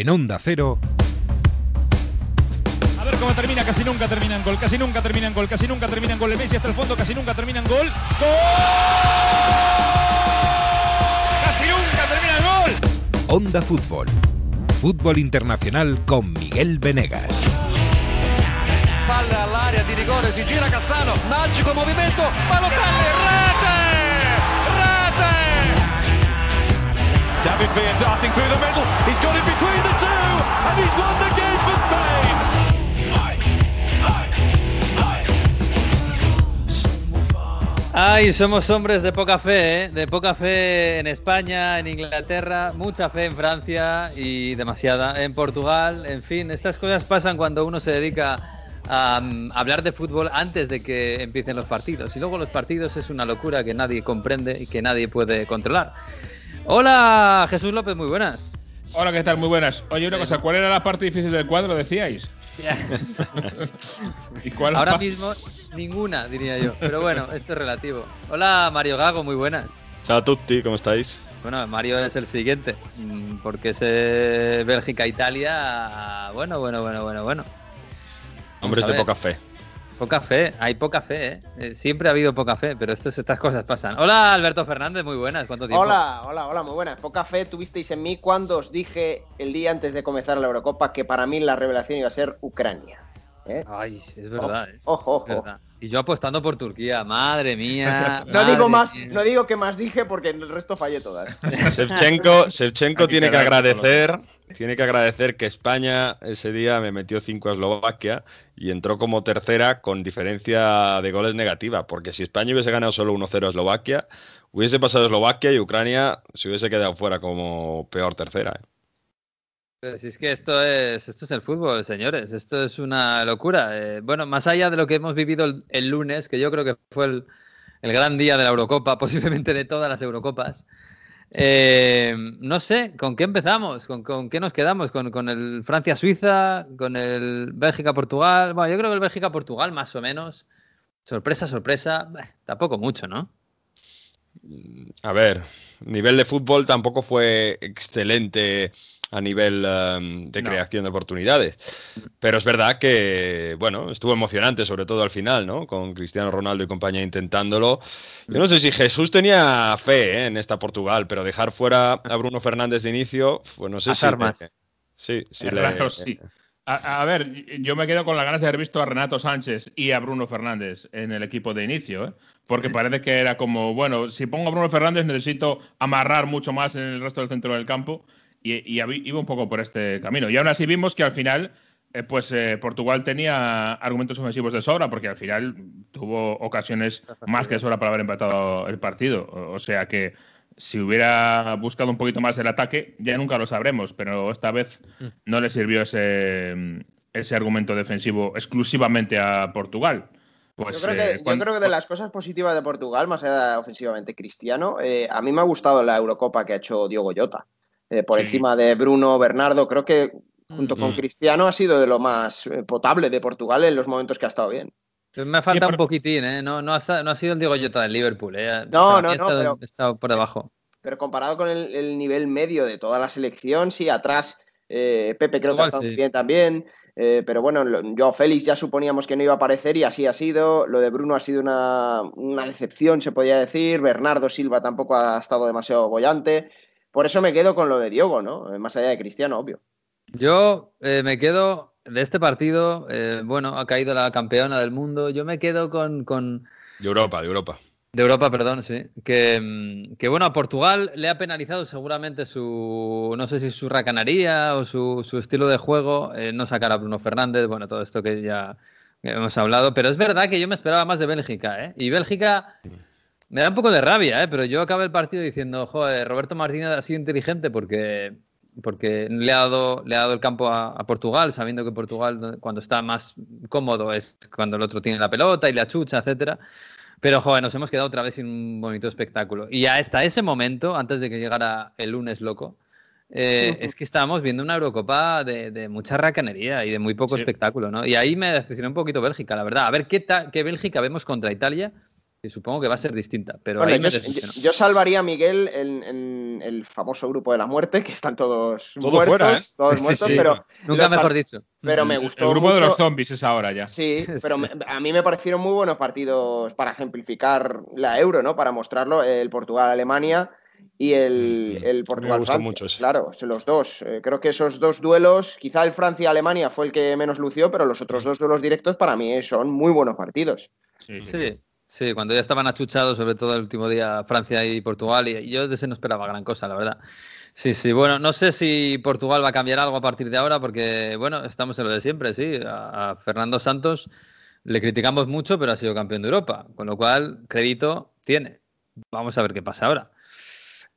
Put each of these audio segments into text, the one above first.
en Onda Cero. A ver cómo termina, casi nunca terminan gol, casi nunca terminan gol, casi nunca terminan gol. El Messi hasta el fondo, casi nunca terminan gol. ¡Gol! ¡Casi nunca termina el gol! Onda Fútbol. Fútbol internacional con Miguel Venegas. Palla all'area di rigore, si gira Cassano, magico movimento, Balotelli, David Villa darting through the middle. He's got it between the two, and he's won the game for Spain. Ay, somos hombres de poca fe, ¿eh? de poca fe en España, en Inglaterra, mucha fe en Francia y demasiada en Portugal. En fin, estas cosas pasan cuando uno se dedica a um, hablar de fútbol antes de que empiecen los partidos. Y luego los partidos es una locura que nadie comprende y que nadie puede controlar. Hola, Jesús López, muy buenas. Hola, ¿qué tal? Muy buenas. Oye, una cosa, ¿cuál era la parte difícil del cuadro, decíais? ¿Y cuál Ahora mismo ninguna, diría yo. Pero bueno, esto es relativo. Hola, Mario Gago, muy buenas. Ciao a tutti, ¿cómo estáis? Bueno, Mario es el siguiente, mm, porque es eh, Bélgica-Italia. Bueno, bueno, bueno, bueno, bueno. Hombres de poca fe. Poca fe, hay poca fe, ¿eh? Eh, Siempre ha habido poca fe, pero estos- estas cosas pasan. Hola, Alberto Fernández, muy buenas. ¿Cuánto tiempo? Hola, hola, hola, muy buenas. Poca fe tuvisteis en mí cuando os dije el día antes de comenzar la Eurocopa que para mí la revelación iba a ser Ucrania. ¿eh? Ay, es verdad, ¿eh? Ojo, Es ojo. verdad. Y yo apostando por Turquía, madre mía. No digo más, mía. no digo que más dije porque en el resto fallé todas. Shevchenko, Shevchenko tiene que agradecer, tiene que agradecer que España ese día me metió 5 a Eslovaquia y entró como tercera con diferencia de goles negativa, porque si España hubiese ganado solo 1-0 a Eslovaquia, hubiese pasado Eslovaquia y Ucrania se hubiese quedado fuera como peor tercera. ¿eh? Si es que esto es, esto es el fútbol, señores. Esto es una locura. Eh, bueno, más allá de lo que hemos vivido el, lunes, que yo creo que fue el gran día de la Eurocopa, posiblemente de todas las Eurocopas. Eh, no sé, ¿con qué empezamos? ¿Con, qué nos quedamos? ¿Con, el Francia-Suiza? ¿Con el Bélgica-Portugal? Bueno, yo creo que el Bélgica-Portugal, más o menos. Sorpresa, sorpresa. tampoco mucho, ¿no? A ver, nivel de fútbol tampoco fue excelente a nivel em, de No. creación de oportunidades. Pero es verdad que, bueno, estuvo emocionante, sobre todo al final, ¿no? Con Cristiano Ronaldo y compañía intentándolo. Yo no sé si Jesús tenía fe ¿eh? en esta Portugal, pero dejar fuera a Bruno Fernández de inicio, pues no sé Azar si. más. Sí, sí. Es le- raro, sí. A, a ver, yo me quedo con las ganas de haber visto a Renato Sánchez y a Bruno Fernández en el equipo de inicio, ¿eh? porque parece que era como, bueno, si pongo a Bruno Fernández necesito amarrar mucho más en el resto del centro del campo y, iba un poco por este camino. Y aún así vimos que al final, eh, pues eh, Portugal tenía argumentos ofensivos de sobra, porque al final tuvo ocasiones más que de sobra para haber empatado el partido. O, o sea que si hubiera buscado un poquito más el ataque, ya nunca lo sabremos, pero esta vez no le sirvió ese, ese argumento defensivo exclusivamente a Portugal. Pues, yo, creo que, eh, yo cuan- creo que de las cosas positivas de Portugal, más allá de ofensivamente cristiano, a mí me ha gustado la Eurocopa que ha hecho Diogo Jota. Eh, por Sí. encima de Bruno Bernardo, creo que junto con Mm. Cristiano ha sido de lo más eh, potable de Portugal en los momentos que ha estado bien. Me falta un pero- poquitín, ¿eh? No, no, ha, esta- no ha sido el Diego Jota del Liverpool, ¿eh? No, no, no, estado- pero- ha estado por debajo. Pero comparado con el, el nivel medio de toda la selección, sí, atrás eh, Pepe creo que ha estado sí. bien también. eh, pero bueno, yo Félix ya suponíamos que no iba a aparecer y así ha sido. Lo de Bruno ha sido una, una decepción, se podía decir. Bernardo Silva tampoco ha estado demasiado bollante. Por eso me quedo con lo de Diogo, ¿no? Eh, Más allá de Cristiano, obvio. Yo eh, me quedo de este partido, eh, bueno, ha caído la campeona del mundo. Yo me quedo con, con De Europa, de Europa. de Europa, perdón, sí. Que, mm, que bueno, a Portugal le ha penalizado seguramente su, no sé si su racanaría o su, su estilo de juego, eh, no sacar a Bruno Fernández, bueno, todo esto que ya hemos hablado. Pero es verdad que yo me esperaba más de Bélgica, ¿eh? Y Bélgica me da un poco de rabia, ¿eh? Pero yo acabé el partido diciendo, joder, Roberto Martínez ha sido inteligente porque porque le ha dado, le ha dado el campo a, a Portugal, sabiendo que Portugal cuando está más cómodo es cuando el otro tiene la pelota y la chucha, etcétera. Pero, joder, nos hemos quedado otra vez sin un bonito espectáculo. Y hasta ese momento, antes de que llegara el lunes loco, eh, es que estábamos viendo una Eurocopa de, de mucha racanería y de muy poco Sí. espectáculo, ¿no? Y ahí me decepcionó un poquito Bélgica, la verdad. A ver qué, qué Bélgica vemos contra Italia Y supongo que va a ser distinta, pero Bueno, ahí me yo, decepcionó. yo- yo salvaría a Miguel en, en el famoso grupo de la muerte, que están todos Todos muertos, fuera, ¿eh? todos muertos, sí. pero, Nunca mejor dicho. pero me El- gustó El grupo mucho. de los zombies es ahora ya. Sí, pero Sí. me- a mí me parecieron muy buenos partidos para ejemplificar la Euro, ¿no? Para mostrarlo, el Portugal-Alemania y el, Mm, el me gustó Portugal-Francia. mucho ese. Claro, los dos. Eh, creo que esos dos duelos, quizá el Francia-Alemania fue el que menos lució, pero los otros dos duelos directos para mí son muy buenos partidos. Sí, sí. Sí, cuando ya estaban achuchados, sobre todo el último día Francia y Portugal, y yo de ese no esperaba gran cosa, la verdad. Sí, sí, bueno, no sé si Portugal va a cambiar algo a partir de ahora, porque, bueno, estamos en lo de siempre, sí. A, a Fernando Santos le criticamos mucho, pero ha sido campeón de Europa, con lo cual crédito tiene. Vamos a ver qué pasa ahora.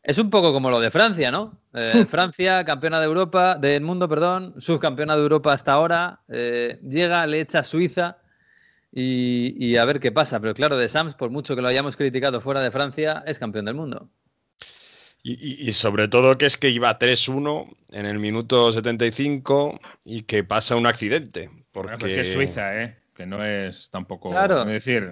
Es un poco como lo de Francia, ¿no? Eh, Francia, campeona de Europa, del mundo, perdón, subcampeona de Europa hasta ahora, eh, llega, le echa a Suiza y, y a ver qué pasa. Pero claro, de Sams, por mucho que lo hayamos criticado fuera de Francia, es campeón del mundo. Y, y- y sobre todo que es que iba 3-1 en el minuto 75 y que pasa un accidente. Porque Bueno, pues es Suiza, ¿eh? Que no es tampoco. Claro. Es decir,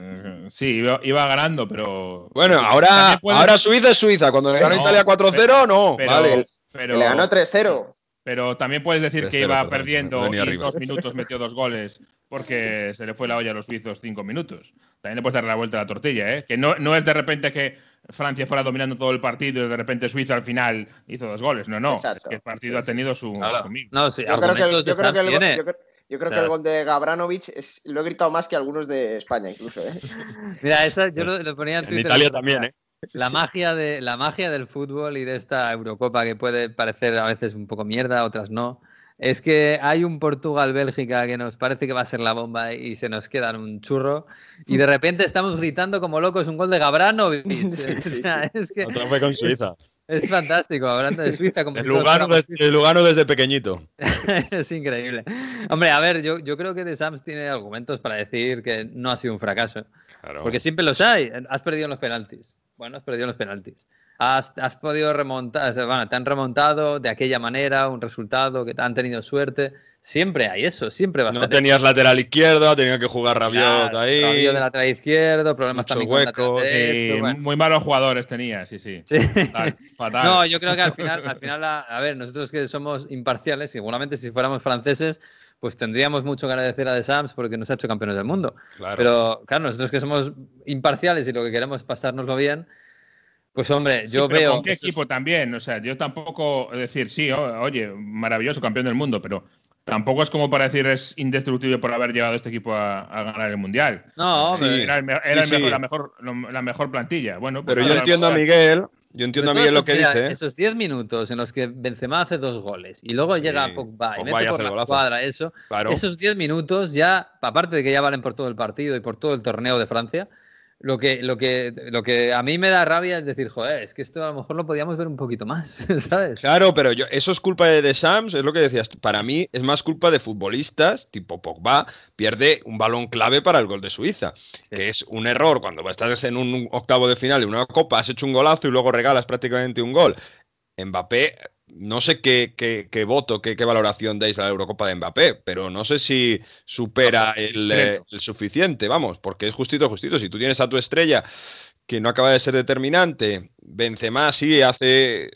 sí, iba, iba ganando, pero. Bueno, ahora, puede- ahora Suiza es Suiza. Cuando le ganó No, Italia 4-0, no. pero, vale. pero, le ganó 3-0. pero también puedes decir que 3-0, iba perdón, perdiendo y arriba. dos minutos metió dos goles porque se le fue la olla a los suizos cinco minutos. También le puedes dar la vuelta a la tortilla, ¿eh? Que no, no es de repente que Francia fuera dominando todo el partido y de repente Suiza al final hizo dos goles. No, no. Exacto. Es que el partido ha tenido su, Claro. su mix. No, sí, Yo creo que, el- de yo creo Sams que el, tiene. yo creo- yo creo O que sea, el gol de Gabranovich es- lo he gritado más que algunos de España, incluso. ¿eh? Mira, esa yo lo, lo ponía en En Twitter. Italia también, ¿eh? La magia, de, la magia del fútbol y de esta Eurocopa que puede parecer a veces un poco mierda, otras no. Es que hay un Portugal-Bélgica que nos parece que va a ser la bomba y se nos queda en un churro. Y de repente estamos gritando como locos un gol de Gabranovic. Sí, O sí, sea, es que Otra fue con Suiza. es fantástico, hablando de Suiza. Como El Lugano, desde, el Lugano desde pequeñito. es increíble. Hombre, a ver, yo, yo creo que De Sams tiene argumentos para decir que no ha sido un fracaso. Claro. Porque siempre los hay. Has perdido en los penaltis. Bueno, has perdido en los penaltis. Has, has podido remontar, bueno, te han remontado de aquella manera un resultado, que han tenido suerte. Siempre hay eso, siempre va a no tenías lateral izquierdo, tenía que jugar Rabiot Claro, ahí. Rabiot de lateral izquierdo, problemas mucho también con hueco, derecho, Sí, bueno. Muy malos jugadores tenía, sí, sí. Sí. Fatal, fatal. No, yo creo que al final, al final a, a ver, nosotros que somos imparciales, seguramente si fuéramos franceses, pues tendríamos mucho que agradecer a De Sams porque nos ha hecho campeones del mundo. Claro. Pero claro, nosotros que somos imparciales y lo que queremos es pasárnoslo bien, pues hombre, Sí, yo pero veo. ¿Con qué equipo también? O sea, yo tampoco. Decir, sí, oye, maravilloso, campeón del mundo, pero tampoco es como para decir es indestructible por haber llevado este equipo a, a ganar el mundial. No, hombre. Sí. Era, el me- Sí, era el sí. mejor- la, mejor, lo- la mejor plantilla. Bueno, pues Pero yo entiendo a Miguel, yo entiendo a Miguel lo que mira, dice. ¿eh? Esos 10 minutos en los que Benzema hace dos goles y luego llega Sí, Pogba y Pogba mete por la golazo. escuadra, eso. Claro. Esos 10 minutos ya, aparte de que ya valen por todo el partido y por todo el torneo de Francia, lo que, lo que, lo que a mí me da rabia es decir, joder, es que esto a lo mejor lo podíamos ver un poquito más, ¿sabes? Claro, pero yo, eso es culpa de, de Sams, es lo que decías. Para mí es más culpa de futbolistas, tipo Pogba, pierde un balón clave para el gol de Suiza, que es un error cuando estás en un octavo de final de una copa, has hecho un golazo y luego regalas prácticamente un gol. Mbappé, no sé qué, qué- qué voto, qué, qué valoración dais a la Eurocopa de Mbappé, pero no sé si supera el, eh, el suficiente, vamos, porque es justito, justito. Si tú tienes a tu estrella que no acaba de ser determinante, Benzema sí hace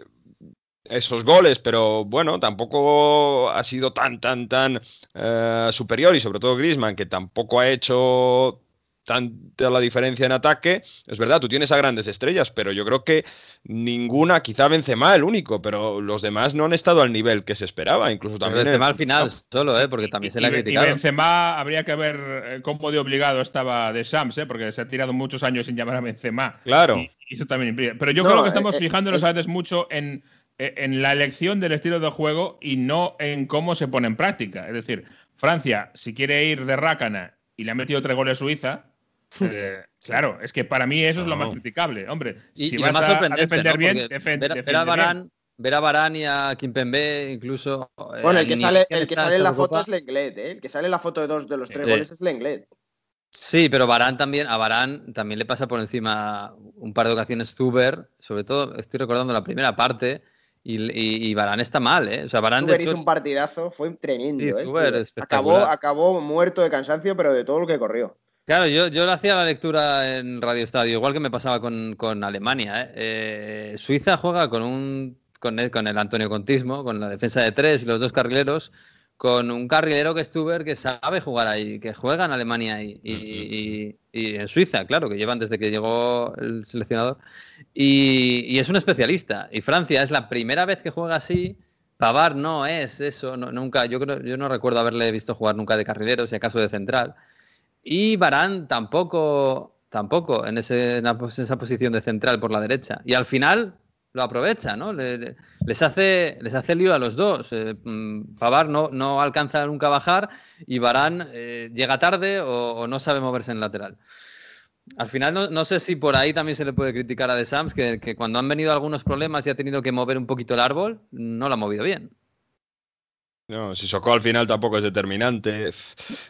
esos goles, pero bueno, tampoco ha sido tan, tan, tan eh, superior y sobre todo Griezmann, que tampoco ha hecho tanta la diferencia en ataque. Es verdad, tú tienes a grandes estrellas, pero yo creo que ninguna, quizá Benzema el único, pero los demás no han estado al nivel que se esperaba, incluso también... Benzema el- al final solo, ¿eh? porque también se le ha Y- y criticado. Benzema habría que ver eh, cómo de obligado estaba de Shams, ¿eh? porque se ha tirado muchos años sin llamar a Benzema. Claro. Y, y eso también implica. Pero yo No, creo que estamos eh, eh, fijándonos eh. a veces mucho en, en la elección del estilo de juego y no en cómo se pone en práctica. Es decir, Francia, si quiere ir de rácana y le ha metido tres goles a Suiza, eh, claro, es que para mí eso es lo más criticable. Hombre, Y, si y lo vas más a- defender ¿no? bien, Porque defen- ver, a bien. Varane, ver a Varane y a Kimpembe incluso... eh, Bueno, el que sale, el que sale en la foto es Lenglet, ¿eh? El que sale en la foto de dos de los tres Sí. goles es Lenglet. Sí, pero Varane también, a Varane también le pasa por encima un par de ocasiones Zuber, sobre todo estoy recordando la primera parte, y, y, y Varane está mal, ¿eh? O sea, de Zuber hecho, hizo un partidazo, fue tremendo. Sí, ¿eh? Zuber, Zuber. espectacular. acabó, acabó muerto de cansancio, pero de todo lo que corrió. Claro, yo, yo hacía la lectura en Radio Estadio, igual que me pasaba con, con Alemania. ¿eh? Eh, Suiza juega con un con el, con el Antonio Contismo, con la defensa de tres y los dos carrileros, con un carrilero que es Tuber que sabe jugar ahí, que juega en Alemania y, y, y, en Suiza, claro, que llevan desde que llegó el seleccionador. Y, es un especialista. Y Francia es la primera vez que juega así. Pavar no es eso, nunca, yo creo, yo no recuerdo haberle visto jugar nunca de carrilero, si acaso de central. Y Barán tampoco, tampoco en, ese, esa posición de central por la derecha. Y al final lo aprovecha, ¿no? les, hace, les hace lío a los dos. Eh, mm, Pavar no, no alcanza nunca a bajar y Barán eh, llega tarde o, no sabe moverse en lateral. Al final no, no, sé si por ahí también se le puede criticar a De Sams que, que cuando han venido algunos problemas y ha tenido que mover un poquito el árbol, no lo ha movido bien. No, si Socó al final tampoco es determinante.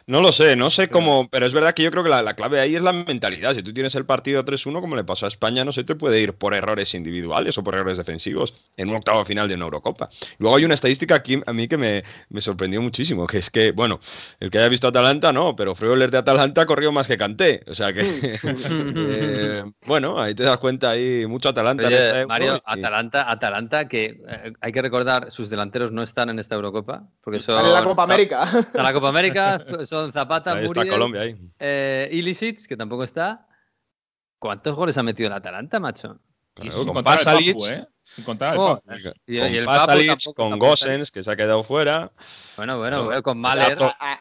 No lo sé, no sé cómo, pero es verdad que yo creo que la, clave ahí es la mentalidad. Si tú tienes el partido 3-1, como le pasó a España, no se te puede ir por errores individuales o por errores defensivos en un octavo final de una Eurocopa. Luego hay una estadística aquí a mí que me, sorprendió muchísimo, que es que, bueno, el que haya visto Atalanta, no, pero Freuler de Atalanta corrió más que Canté. O sea que, eh, bueno, ahí te das cuenta, hay mucho Atalanta. Mario, Atalanta, Atalanta, que eh, hay que recordar, sus delanteros no están en esta Eurocopa. Porque son, en la Copa América. En la Copa América son Zapata, ahí está Colombia ahí. Eh, Ilicic, que tampoco está. ¿Cuántos goles ha metido el Atalanta, macho? con Pasalic, ¿eh? oh, y, el Pasalic, con Gosens, que se ha quedado fuera. Bueno, bueno, con Mahler.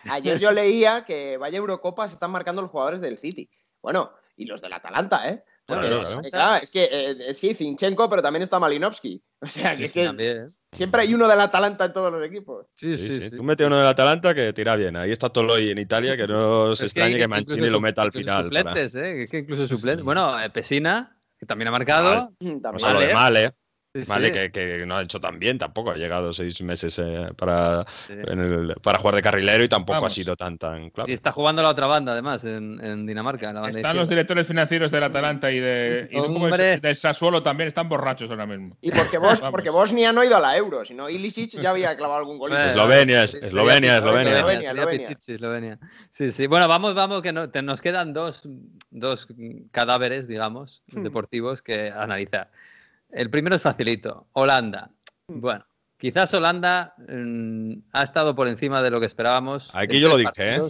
ayer yo leía que vaya Eurocopa se están marcando los jugadores del City. Bueno, y los del Atalanta, ¿eh? Es que eh, eh, sí, Zinchenko, pero también está Malinovsky. O sea, que, es que siempre hay uno del Atalanta en todos los equipos. Sí, sí, sí. Tú metes uno del Atalanta que tira bien. Ahí está Toloi en Italia, que no se extrañe que, Mancini lo meta al final. Suplentes, ¿eh? Es que incluso suplentes. Bueno, eh, Pesina, que también ha marcado. También. mal, vale, Que, no ha hecho tan bien tampoco. Ha llegado seis meses eh, para, para jugar de carrilero y tampoco ha sido tan, tan claro. Y está jugando la otra banda, además, en, Dinamarca. están los directores financieros del Atalanta y de, y de Sassuolo también están borrachos ahora mismo. Y porque, vos, porque Bosnia no ha ido a la Euro, sino Ilicic ya había clavado algún gol. Eslovenia, Eslovenia, Eslovenia. Eslovenia. Sí, sí. Bueno, vamos, vamos, que nos quedan dos, dos cadáveres, digamos, hmm. deportivos que analizar. El primero es facilito. Holanda. Mm. Bueno, quizás Holanda mm, ha estado por encima de lo que esperábamos. Aquí yo lo dije, ¿eh?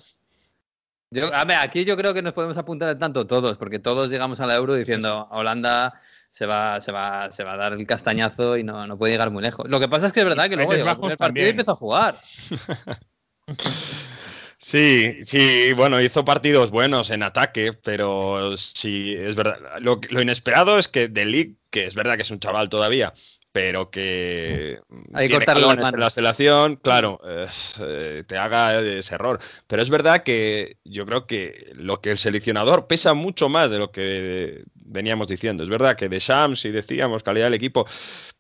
a ver, aquí yo creo que nos podemos apuntar al tanto todos, porque todos llegamos a la Euro diciendo Holanda se va, se va, se va a dar el castañazo y no, no puede llegar muy lejos. Lo que pasa es que es verdad que luego llegó el partido y empezó a jugar. Sí, sí, bueno, hizo partidos buenos en ataque, pero sí, es verdad. Lo, inesperado es que De que es verdad que es un chaval todavía, pero que Hay que tiene en la selección, claro, eh, te haga ese error. Pero es verdad que yo creo que lo que el seleccionador pesa mucho más de lo que veníamos diciendo. Es verdad que de Shams y decíamos calidad del equipo,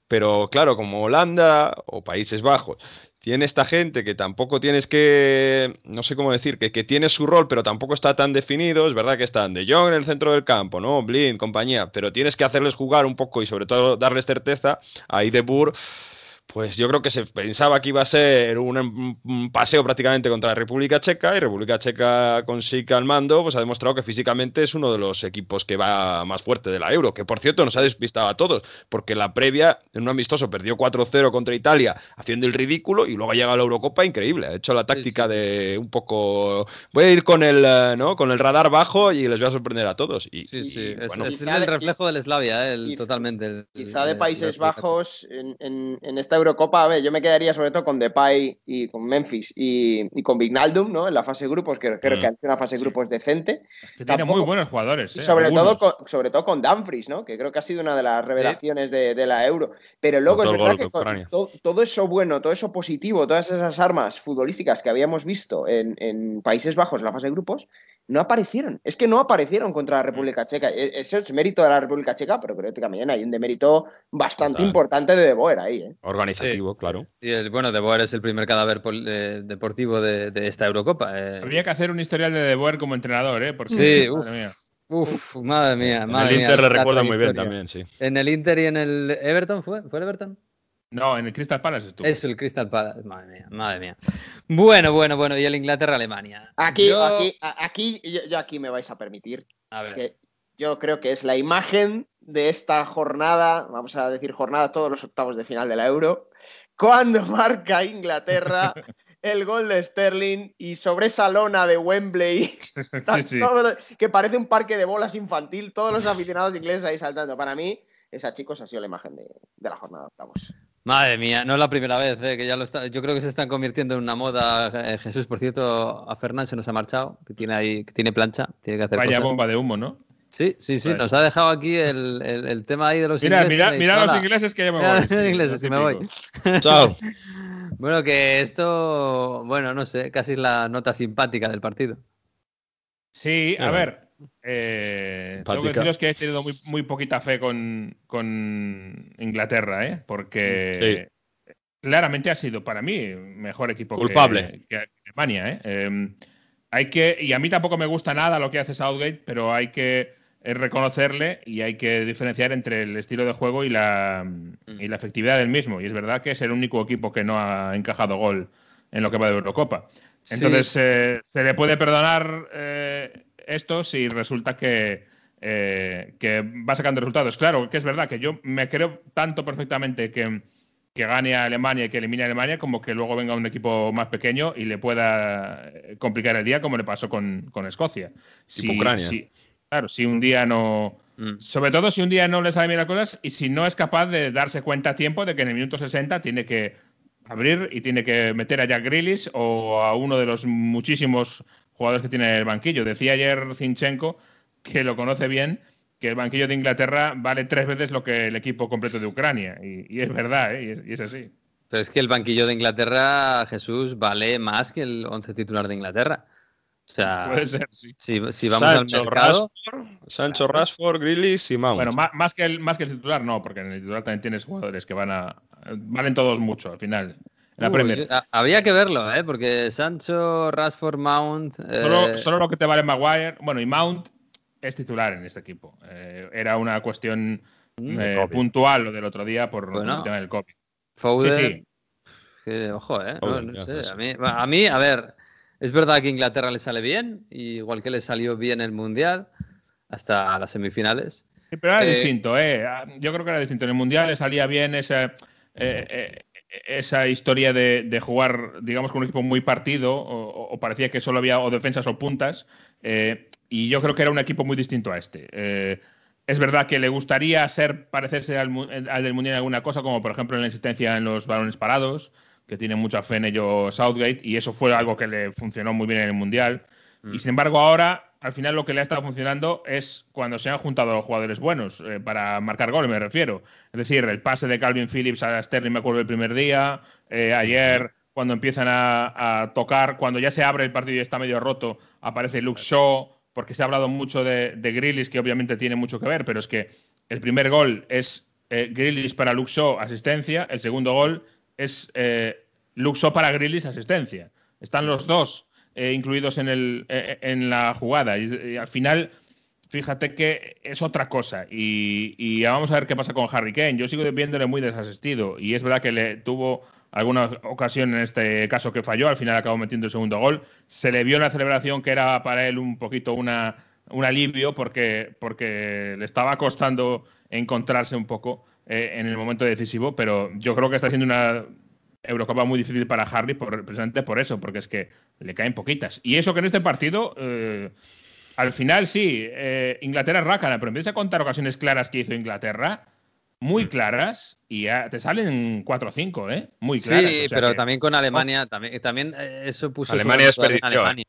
pero claro, como Holanda o Países Bajos tiene esta gente que tampoco tienes que, no sé cómo decir, que, que, tiene su rol, pero tampoco está tan definido. Es verdad que están De Jong en el centro del campo, ¿no? Blind, compañía, pero tienes que hacerles jugar un poco y sobre todo darles certeza. Ahí de pues yo creo que se pensaba que iba a ser un, paseo prácticamente contra la República Checa y República Checa con Sica al mando pues ha demostrado que físicamente es uno de los equipos que va más fuerte de la Euro, que por cierto nos ha despistado a todos, porque la previa en un amistoso perdió 4-0 contra Italia haciendo el ridículo y luego ha llegado a la Eurocopa increíble, ha hecho la táctica de un poco voy a ir con el ¿no? con el radar bajo y les voy a sorprender a todos. Y, sí, sí, es, el reflejo del Slavia, eh, totalmente. quizá de Países Bajos en, en, en esta Eurocopa, a ver, yo me quedaría sobre todo con Depay y con Memphis y, con Vignaldum, ¿no? En la fase grupos, que creo que mm. hace una fase grupos decente. tiene muy buenos jugadores. Y ¿eh? sobre, todo con, sobre todo con Dumfries, ¿no? Que creo que ha sido una de las revelaciones de, la Euro. Pero luego es verdad que todo, eso bueno, todo eso positivo, todas esas armas futbolísticas que habíamos visto en, en Países Bajos en la fase de grupos, no aparecieron. Es que no aparecieron contra la República Checa. E, eso es mérito de la República Checa, pero creo que también hay un demérito bastante importante de De Boer ahí. ¿eh? Organizativo, claro. Y el, bueno, De Boer es el primer cadáver eh, deportivo de, esta Eurocopa. Eh. Habría que hacer un historial de De Boer como entrenador, ¿eh? Porque, sí, uf, madre mía. en el Inter le recuerda muy bien también, sí. En el Inter y en el Everton, ¿fue? ¿Fue el Everton? No, en el Crystal Palace estuvo. Eso, el Crystal Palace. Madre mía, madre mía. Bueno, bueno, bueno. Y el Inglaterra-Alemania. Aquí, Yo- aquí, aquí, yo, yo aquí me vais a permitir A ver. que yo creo que es la imagen de esta jornada, vamos a decir jornada, todos los octavos de final de la Euro, cuando marca Inglaterra el gol de Sterling y sobre esa lona de Wembley, Sí, sí. todo- que parece un parque de bolas infantil, todos los aficionados ingleses ahí saltando. Para mí, esa chicos ha sido la imagen de, de la jornada de octavos. Madre mía, no es la primera vez, eh, que ya lo está. Yo creo que se están convirtiendo en una moda. eh, Jesús, por cierto, a Fernán se nos ha marchado, que tiene ahí, que tiene plancha, tiene que hacer Vaya cosas. bomba de humo, ¿no? Sí, sí, sí, nos ha dejado aquí el, el- el tema ahí de los Mira, ingleses. mira, mira los ingleses que ya me Mira voy. los Sí, ingleses que me voy. Chao. Bueno, que esto, bueno, no sé, casi es la nota simpática del partido. Sí, a ver. Eh, tengo que deciros que he tenido muy, muy poquita fe con, con Inglaterra, ¿eh? Porque claramente ha sido para mí mejor equipo que- Culpable. que, Alemania, ¿eh? Eh, Hay que, y a mí tampoco me gusta nada lo que hace Southgate, pero hay que eh, reconocerle y hay que diferenciar entre el estilo de juego y la, y la efectividad del mismo. Y es verdad que es el único equipo que no ha encajado gol en lo que va de Eurocopa. Sí. Entonces, eh, se le puede perdonar eh, esto si resulta que, eh, que va sacando resultados. Claro, que es verdad que yo me creo tanto perfectamente que, que gane a Alemania y que elimine a Alemania como que luego venga un equipo más pequeño y le pueda eh, complicar el día como le pasó con, con Escocia. Ucrania. claro, si un día no... Mm. Sobre todo si un día no le salen bien las cosas y si no es capaz de darse cuenta a tiempo de que en el minuto 60 tiene que abrir y tiene que meter a Jack Grealish o a uno de los muchísimos jugadores que tiene el banquillo. Decía ayer Zinchenko, que lo conoce bien, que el banquillo de Inglaterra vale tres veces lo que el equipo completo de Ucrania. Y, y es verdad, ¿eh? y, es, y es así. Pero es que el banquillo de Inglaterra, Jesús, vale más que el once titular de Inglaterra. O sea, Puede ser, sí. si, si vamos Sancho, al mercado, Rashford, Sancho Rashford, Grealish y Mount. Bueno, más, más que el, más que el titular, no, porque en el titular también tienes jugadores que van a. Valen todos mucho al final. La Uy, Premier. yo- a- habría que verlo, ¿eh? porque Sancho, Rashford, Mount. eh, Solo, solo lo que te vale Maguire. Bueno, y Mount es titular en este equipo. Eh, era una cuestión Mm. eh, puntual lo del otro día por Bueno. el tema del COVID. Foden, Sí, sí. que, ojo, ¿eh? No no sé. a mí, a mí, a ver, es verdad que Inglaterra le sale bien, igual que le salió bien el Mundial, hasta las semifinales. Sí, pero era Eh, distinto, ¿eh? Ah, Yo creo que era distinto. En el Mundial le salía bien eh, esa historia de, de jugar, digamos, con un equipo muy partido, o, o parecía que solo había o defensas o puntas, eh, y yo creo que era un equipo muy distinto a este. Eh, es verdad que le gustaría ser, parecerse al, mu- al del Mundial en alguna cosa, como por ejemplo en la insistencia en los balones parados, que tiene mucha fe en ello Southgate, y eso fue algo que le funcionó muy bien en el Mundial. Y sin embargo, ahora, al final, lo que le ha estado funcionando es cuando se han juntado los jugadores buenos, eh, para marcar goles, me refiero. Es decir, el pase de Calvin Phillips a Sterling, me acuerdo el primer día. eh, ayer, cuando empiezan a, tocar, cuando ya se abre el partido y está medio roto, aparece Luke Shaw, porque se ha hablado mucho de, de que obviamente tiene mucho que ver, pero es que el primer gol es eh, para Luke Shaw, asistencia. El segundo gol es eh, Luke Shaw para Grealish, asistencia. Están los dos eh, incluidos en, el, eh, en la jugada. Y, al final, fíjate que es otra cosa. Y, vamos a ver qué pasa con Harry Kane. Yo sigo viéndole muy desasistido. Y es verdad que le tuvo alguna ocasión en este caso que falló. Al final acabó metiendo el segundo gol. Se le vio en la celebración que era para él un poquito una, un alivio porque, porque le estaba costando encontrarse un poco eh, en el momento decisivo. Pero yo creo que está siendo una Eurocopa muy difícil para Harry por, precisamente por eso, porque es que le caen poquitas. Y eso que en este partido, eh, al final sí, eh, Inglaterra es rácana, pero empieza a contar ocasiones claras que hizo Inglaterra, muy claras, y ya te salen 4 o 5, ¿eh? Muy claras. sí, o sea pero que- también con Alemania, también, también eh, eso puso Alemania sobre desperdició, Alemania.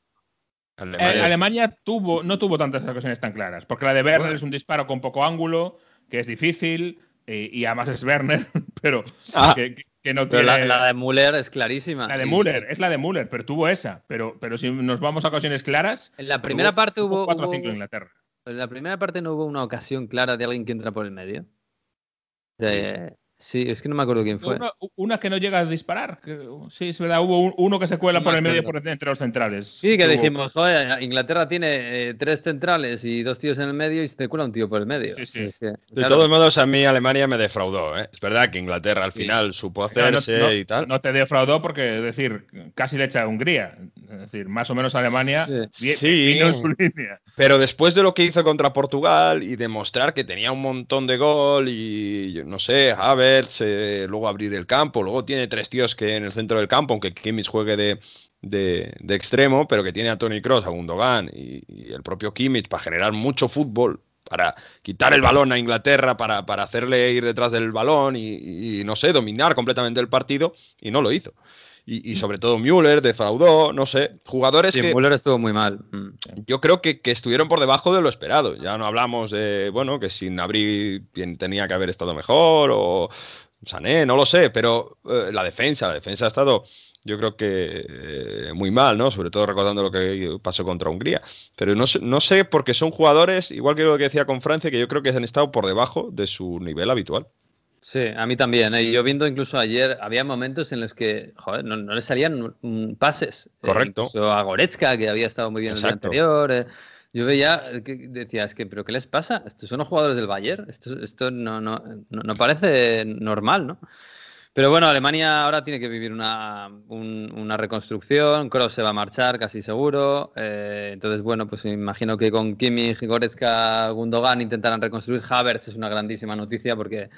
Eh, Alemania. Alemania tuvo, no tuvo tantas ocasiones tan claras, porque la de Werner Bueno. es un disparo con poco ángulo, que es difícil, y además es Werner, pero Ah. que, que- que no tiene... la, la de Müller es clarísima. La de Müller, es la de Müller, pero tuvo esa. Pero, pero si nos vamos a ocasiones claras. En la primera parte hubo, 4 o hubo- 5 Inglaterra. en la primera parte no hubo una ocasión clara de alguien que entra por el medio. De- Sí, es que no me acuerdo quién fue. Una, una que no llega a disparar. sí, es verdad, hubo un- uno que se cuela No por el medio por entre los centrales. Sí, que Hubo- dijimos, joder, Inglaterra tiene eh, tres centrales y dos tíos en el medio y se te cuela un tío por el medio. Sí, sí. Es que, De todos modos, a mí Alemania me defraudó. ¿eh? Es verdad que Inglaterra al Sí. final supo no- hacerse no, y tal. no te defraudó porque, es decir, casi le echa a Hungría. Es decir, más o menos Alemania Sí. vi- Sí. vino en su línea. Pero después de lo que hizo contra Portugal y demostrar que tenía un montón de gol y yo no sé, Eh, luego abrir el campo, luego tiene tres tíos que en el centro del campo, aunque Kimmich juegue de, de- de extremo, pero que tiene a Tony Cross, a Gundogan y, y el propio Kimmich para generar mucho fútbol, para quitar el balón a Inglaterra, para, para hacerle ir detrás del balón y, no sé, dominar completamente el partido y no lo hizo. Y, y sobre todo Müller defraudó, no sé, jugadores sí, que... Müller estuvo muy mal. Mm. Yo creo que, que estuvieron por debajo de lo esperado. Ya no hablamos de, bueno, que sin abrir tenía que haber estado mejor o Sané, no lo sé, pero eh, la defensa, la defensa ha estado, yo creo que eh, muy mal, ¿no? Sobre todo recordando lo que pasó contra Hungría. Pero no sé, no sé porque son jugadores, igual que lo que decía con Francia, que yo creo que han estado por debajo de su nivel habitual. Sí, a mí también. ¿eh? Yo viendo incluso ayer, había momentos en los que joder, no, no le salían pases. Eh, Correcto. incluso a Goretzka, que había estado muy bien Exacto. el día anterior. eh. Yo veía que decía, es que, ¿pero qué les pasa? Estos son los jugadores del Bayern. Esto, esto no, no, no parece normal, ¿no? Pero bueno, Alemania ahora tiene que vivir una, un- una reconstrucción. Kroos se va a marchar, casi seguro. Eh, entonces, bueno, pues me imagino que con Kimmich, Goretzka, Gundogan intentarán reconstruir. Havertz es una grandísima noticia porque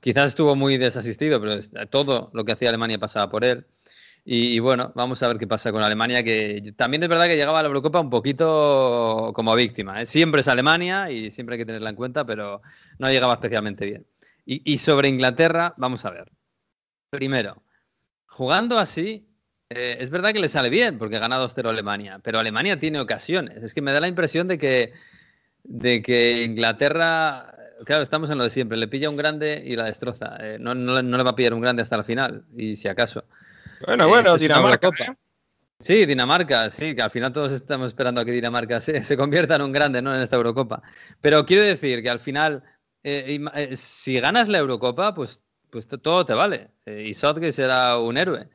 quizás estuvo muy desasistido, pero todo lo que hacía Alemania pasaba por él. Y, y bueno, vamos a ver qué pasa con Alemania, que también es verdad que llegaba a la Eurocopa un poquito como víctima. ¿eh? Siempre es Alemania y siempre hay que tenerla en cuenta, pero no llegaba especialmente bien. Y, y sobre Inglaterra, vamos a ver. Primero, jugando así, eh, es verdad que le sale bien porque gana 2-0 Alemania, pero Alemania tiene ocasiones. Es que me da la impresión de que, de que Inglaterra, claro, estamos en lo de siempre, le pilla un grande y la destroza. Eh, no, no le- no le va a pillar un grande hasta la final, y si acaso. Bueno, Eh, bueno, esto es una Dinamarca. Sí, Dinamarca, sí, que al final todos estamos esperando a que Dinamarca se, se convierta en un grande ¿no? en esta Eurocopa. Pero quiero decir que al final, si ganas la Eurocopa, pues, pues to- todo te vale. Eh, y Southgate será un héroe.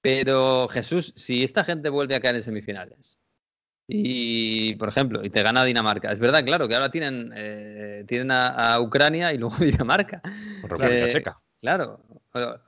Pero Jesús, si esta gente vuelve a caer en semifinales, y por ejemplo, y te gana Dinamarca, es verdad, claro, que ahora tienen, eh, tienen a, a Ucrania y luego Dinamarca. República Eh, Checa. Claro,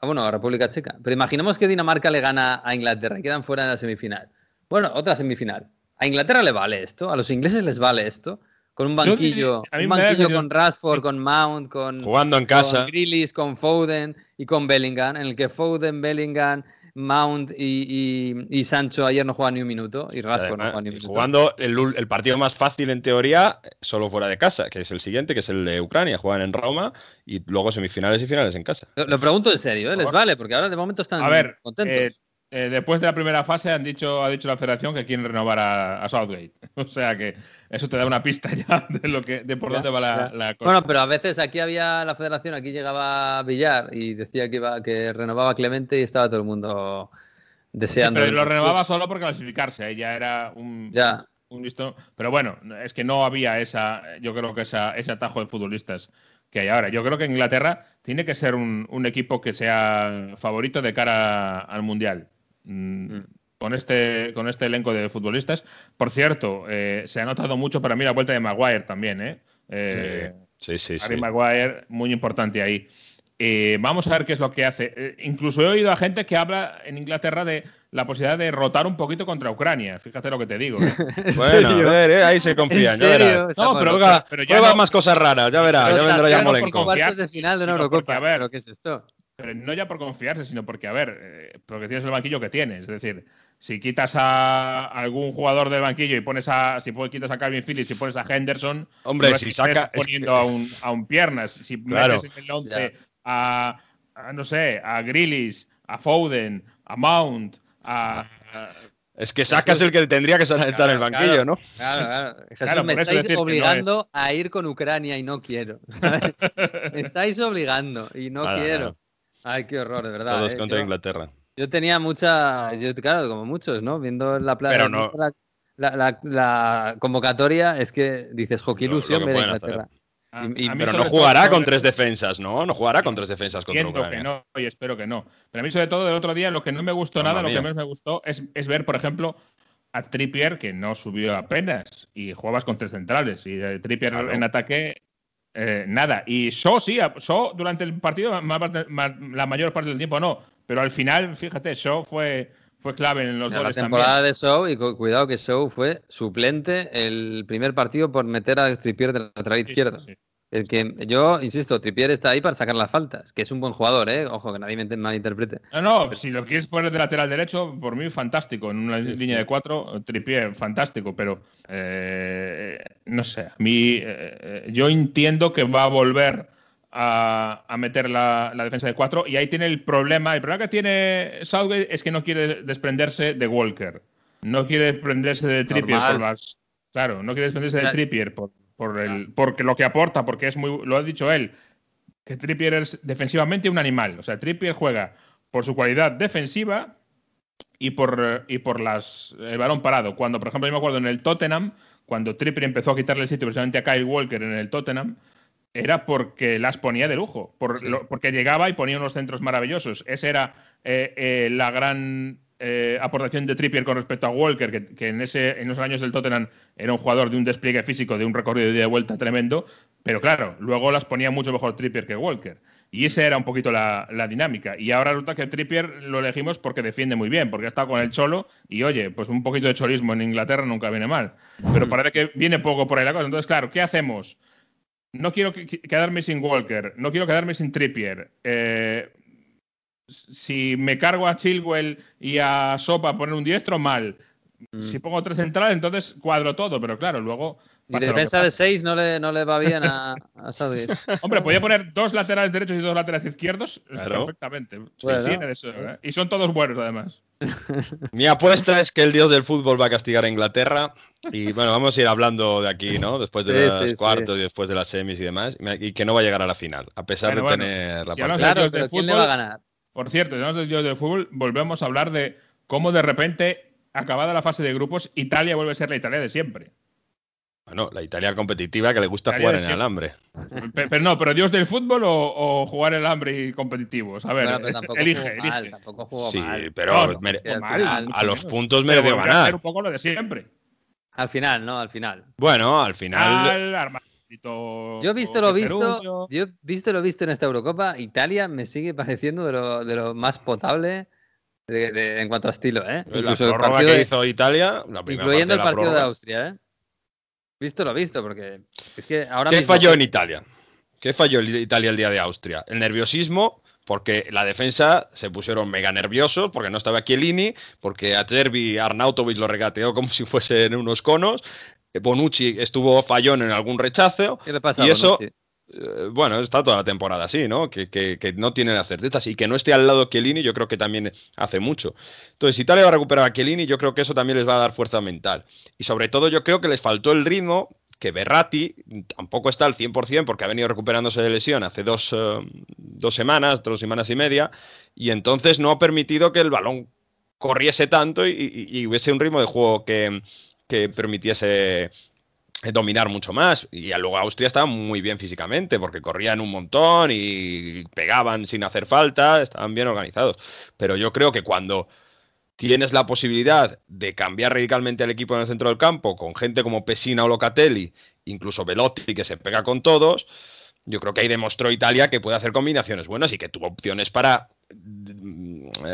bueno, República Checa. Pero imaginemos que Dinamarca le gana a Inglaterra y quedan fuera de la semifinal. Bueno, otra semifinal. ¿A Inglaterra le vale esto? ¿A los ingleses les vale esto? Con un banquillo, un banquillo con Rashford, sí. con Mount, con, Jugando en casa. con Grealish, con Foden y con Bellingham, en el que Foden, Bellingham, Mount y, y- y Sancho ayer no juegan ni un minuto y Rashford no juega ni un minuto. jugando el, ul- el partido más fácil en teoría, solo fuera de casa, que es el siguiente, que es el de Ucrania. Juegan en Roma y luego semifinales y finales en casa. Lo, lo pregunto en serio, ¿eh? ¿Les vale? Porque ahora de momento están A ver, contentos. eh, eh, después de la primera fase han dicho, ha dicho la federación que quieren renovar a, a Southgate. O sea que eso te da una pista ya de lo que, de por Ya, dónde va la, cosa. Bueno, pero a veces aquí había la federación, aquí llegaba Villar y decía que iba, que renovaba Clemente y estaba todo el mundo Sí, deseando. pero el- lo renovaba solo por clasificarse, ahí ya era un, Ya. un listo. Pero bueno, es que no había esa, yo creo que esa, ese atajo de futbolistas que hay ahora. Yo creo que Inglaterra tiene que ser un, un equipo que sea favorito de cara al Mundial. Mm, Mm. Con este, con este elenco de futbolistas. Por cierto, eh, se ha notado mucho para mí la vuelta de Maguire también, ¿eh? Eh, Sí, sí, sí. Harry Maguire, muy importante ahí. Eh, vamos a ver qué es lo que hace. Eh, incluso he oído a gente que habla en Inglaterra de la posibilidad de rotar un poquito contra Ucrania. Fíjate lo que te digo. ¿eh? A ver, eh, ahí se confían, ¿En ya verás. No, pero, pero ya prueba no- más cosas raras, ya verás, Pero ya vendrá ya ya no por Molenko. confiar, Cuartos de final de una sino porque, Eurocopa. a ver, ¿Pero qué es esto? Pero no ya por confiarse, sino porque, a ver, eh, porque tienes el banquillo que tienes. Es decir, si quitas a algún jugador del banquillo y pones a. Si puedes, quitas a Calvin Phillips y pones a Henderson. Hombre, no si saca- es poniendo que- a, un, a un piernas. Si Claro. metes en el 11 a, a, no sé, a Grealish, a Foden, a Mount, a. a- Es que sacas el que tendría que estar en el Claro, banquillo, claro. ¿no? Claro, claro. Jesús, Claro, me estáis no obligando a ir con Ucrania y no quiero. ¿sabes? me estáis obligando y no quiero. Ay, qué horror, de verdad. Todos eh. contra Yo- Inglaterra. Yo tenía mucha, yo, claro, como muchos, ¿no? Viendo la playa, Pero no- la, la- la- la convocatoria, es que dices, jo, qué ilusión ver Inglaterra. A- Y- a Pero no todo- jugará con tres defensas, ¿no? No jugará con tres defensas contra Entiendo que Ucrania. no y espero que no. Pero a mí, sobre todo, del otro día, lo que no me gustó Mamma nada, lo mía. que menos me gustó es, es ver, por ejemplo, a Trippier, que no subió apenas, y jugabas con tres centrales. Y eh, Trippier Claro. en ataque, eh, nada. Y Shaw sí, Shaw durante el partido, más parte- más- la mayor parte del tiempo no. Pero al final, fíjate, Shaw fue, fue clave en los Mira, la temporada también. de Show, y cu- cuidado que Show fue suplente el primer partido por meter a Trippier de lateral Sí, sí. El que yo, insisto, Trippier está ahí para sacar las faltas, que es un buen jugador, ¿eh? Ojo, que nadie me malinterprete. No, no, si lo quieres poner de lateral derecho, por mí fantástico. En una Sí, línea de cuatro, Trippier, fantástico. Pero eh, no sé, a mí eh, yo entiendo que va a volver a, a meter la, la defensa de cuatro. Y ahí tiene el problema. El problema que tiene Southgate es que no quiere desprenderse de Walker. No quiere desprenderse de Trippier por las. Claro, no quiere desprenderse O sea- de Trippier por, por el, porque lo que aporta, porque es muy. Lo ha dicho él que Trippier es defensivamente un animal. O sea, Trippier juega por su cualidad defensiva y por, y por las, el balón parado. Cuando, por ejemplo, yo me acuerdo en el Tottenham, cuando Trippier empezó a quitarle el sitio precisamente a Kyle Walker en el Tottenham, era porque las ponía de lujo, por lo- porque llegaba y ponía unos centros maravillosos. Esa era eh, eh, la gran eh, aportación de Trippier con respecto a Walker, que, en, ese, en esos años del Tottenham era un jugador de un despliegue físico, de un recorrido de ida y vuelta tremendo, pero claro, luego las ponía mucho mejor Trippier que Walker. Y esa era un poquito la, la dinámica. Y ahora resulta que Trippier lo elegimos porque defiende muy bien, porque ha estado con el Cholo y oye, pues un poquito de cholismo en Inglaterra nunca viene mal. Pero parece que viene poco por ahí la cosa. Entonces, claro, ¿qué hacemos? No quiero que- que- quedarme sin Walker, no quiero quedarme sin Trippier. Eh, si me cargo a Chilwell y a Sopa a poner un diestro, mal. Mm. Si pongo tres centrales, entonces cuadro todo, pero claro, luego. Y defensa de. 6 no le, no le va bien a, a Southgate. Hombre, podía poner dos laterales derechos y dos laterales izquierdos Claro. perfectamente. Bueno. Eso, ¿eh? Y son todos buenos, además. Mi apuesta es que el dios del fútbol va a castigar a Inglaterra. Y bueno, vamos a ir hablando de aquí, ¿no? Después de Sí, los sí, sí. cuartos y después de las semis y demás. Y que no va a llegar a la final, a pesar Bueno, de bueno. tener la Si partida. hablamos Claro, pero ¿quién le va a ganar? Por cierto, del Dios del fútbol, volvemos a hablar de cómo de repente, acabada la fase de grupos, Italia vuelve a ser la Italia de siempre. Bueno, la Italia competitiva que le gusta Italia jugar de en alambre. Pe- Pero, no, pero Dios del fútbol o, o jugar el hambre y competitivos. A ver, pero es- tampoco elige, jugó mal, elige. tampoco jugó Sí, mal. pero No, no, mere- es que al mal, final- a los menos. puntos Pero mereció ganar. un poco lo de siempre. Al final, no, al final. Bueno, al final. Al armadito Yo he visto lo visto, yo he visto lo visto en esta Eurocopa, Italia me sigue pareciendo de lo, de lo más potable de- de- en cuanto a estilo, ¿eh? La Incluso el prórroga partido que de- hizo Italia, la incluyendo el partido de. Austria, ¿eh? Visto lo visto, porque es que ahora ¿Qué mismo- falló en Italia? ¿Qué falló en Italia el día de Austria? El nerviosismo, porque la defensa se pusieron mega nerviosos, porque no estaba Chiellini, porque a Cervi Arnautovic lo regateó como si fuesen unos conos. Eh, Bonucci estuvo fallón en algún rechazo. ¿Qué le pasa a y eso- Bonucci? Eh, bueno, está toda la temporada así, ¿no? Que, que- que no tiene las certezas y que no esté al lado Chiellini, yo creo que también hace mucho. Entonces, si Italia va a recuperar a Chiellini, yo creo que eso también les va a dar fuerza mental. Y sobre todo, yo creo que les faltó el ritmo, que Berratti tampoco está al 100% porque ha venido recuperándose de lesión hace dos, eh, dos semanas, dos semanas y media, y entonces no ha permitido que el balón corriese tanto y, y- y hubiese un ritmo de juego que, que permitiese eh, dominar mucho más. Y luego Austria estaba muy bien físicamente, porque corrían un montón y pegaban sin hacer falta, estaban bien organizados. Pero yo creo que cuando tienes la posibilidad de cambiar radicalmente el equipo en el centro del campo, con gente como Pesina o Locatelli, incluso Velotti, que se pega con todos, yo creo que ahí demostró Italia que puede hacer combinaciones buenas y que tuvo opciones para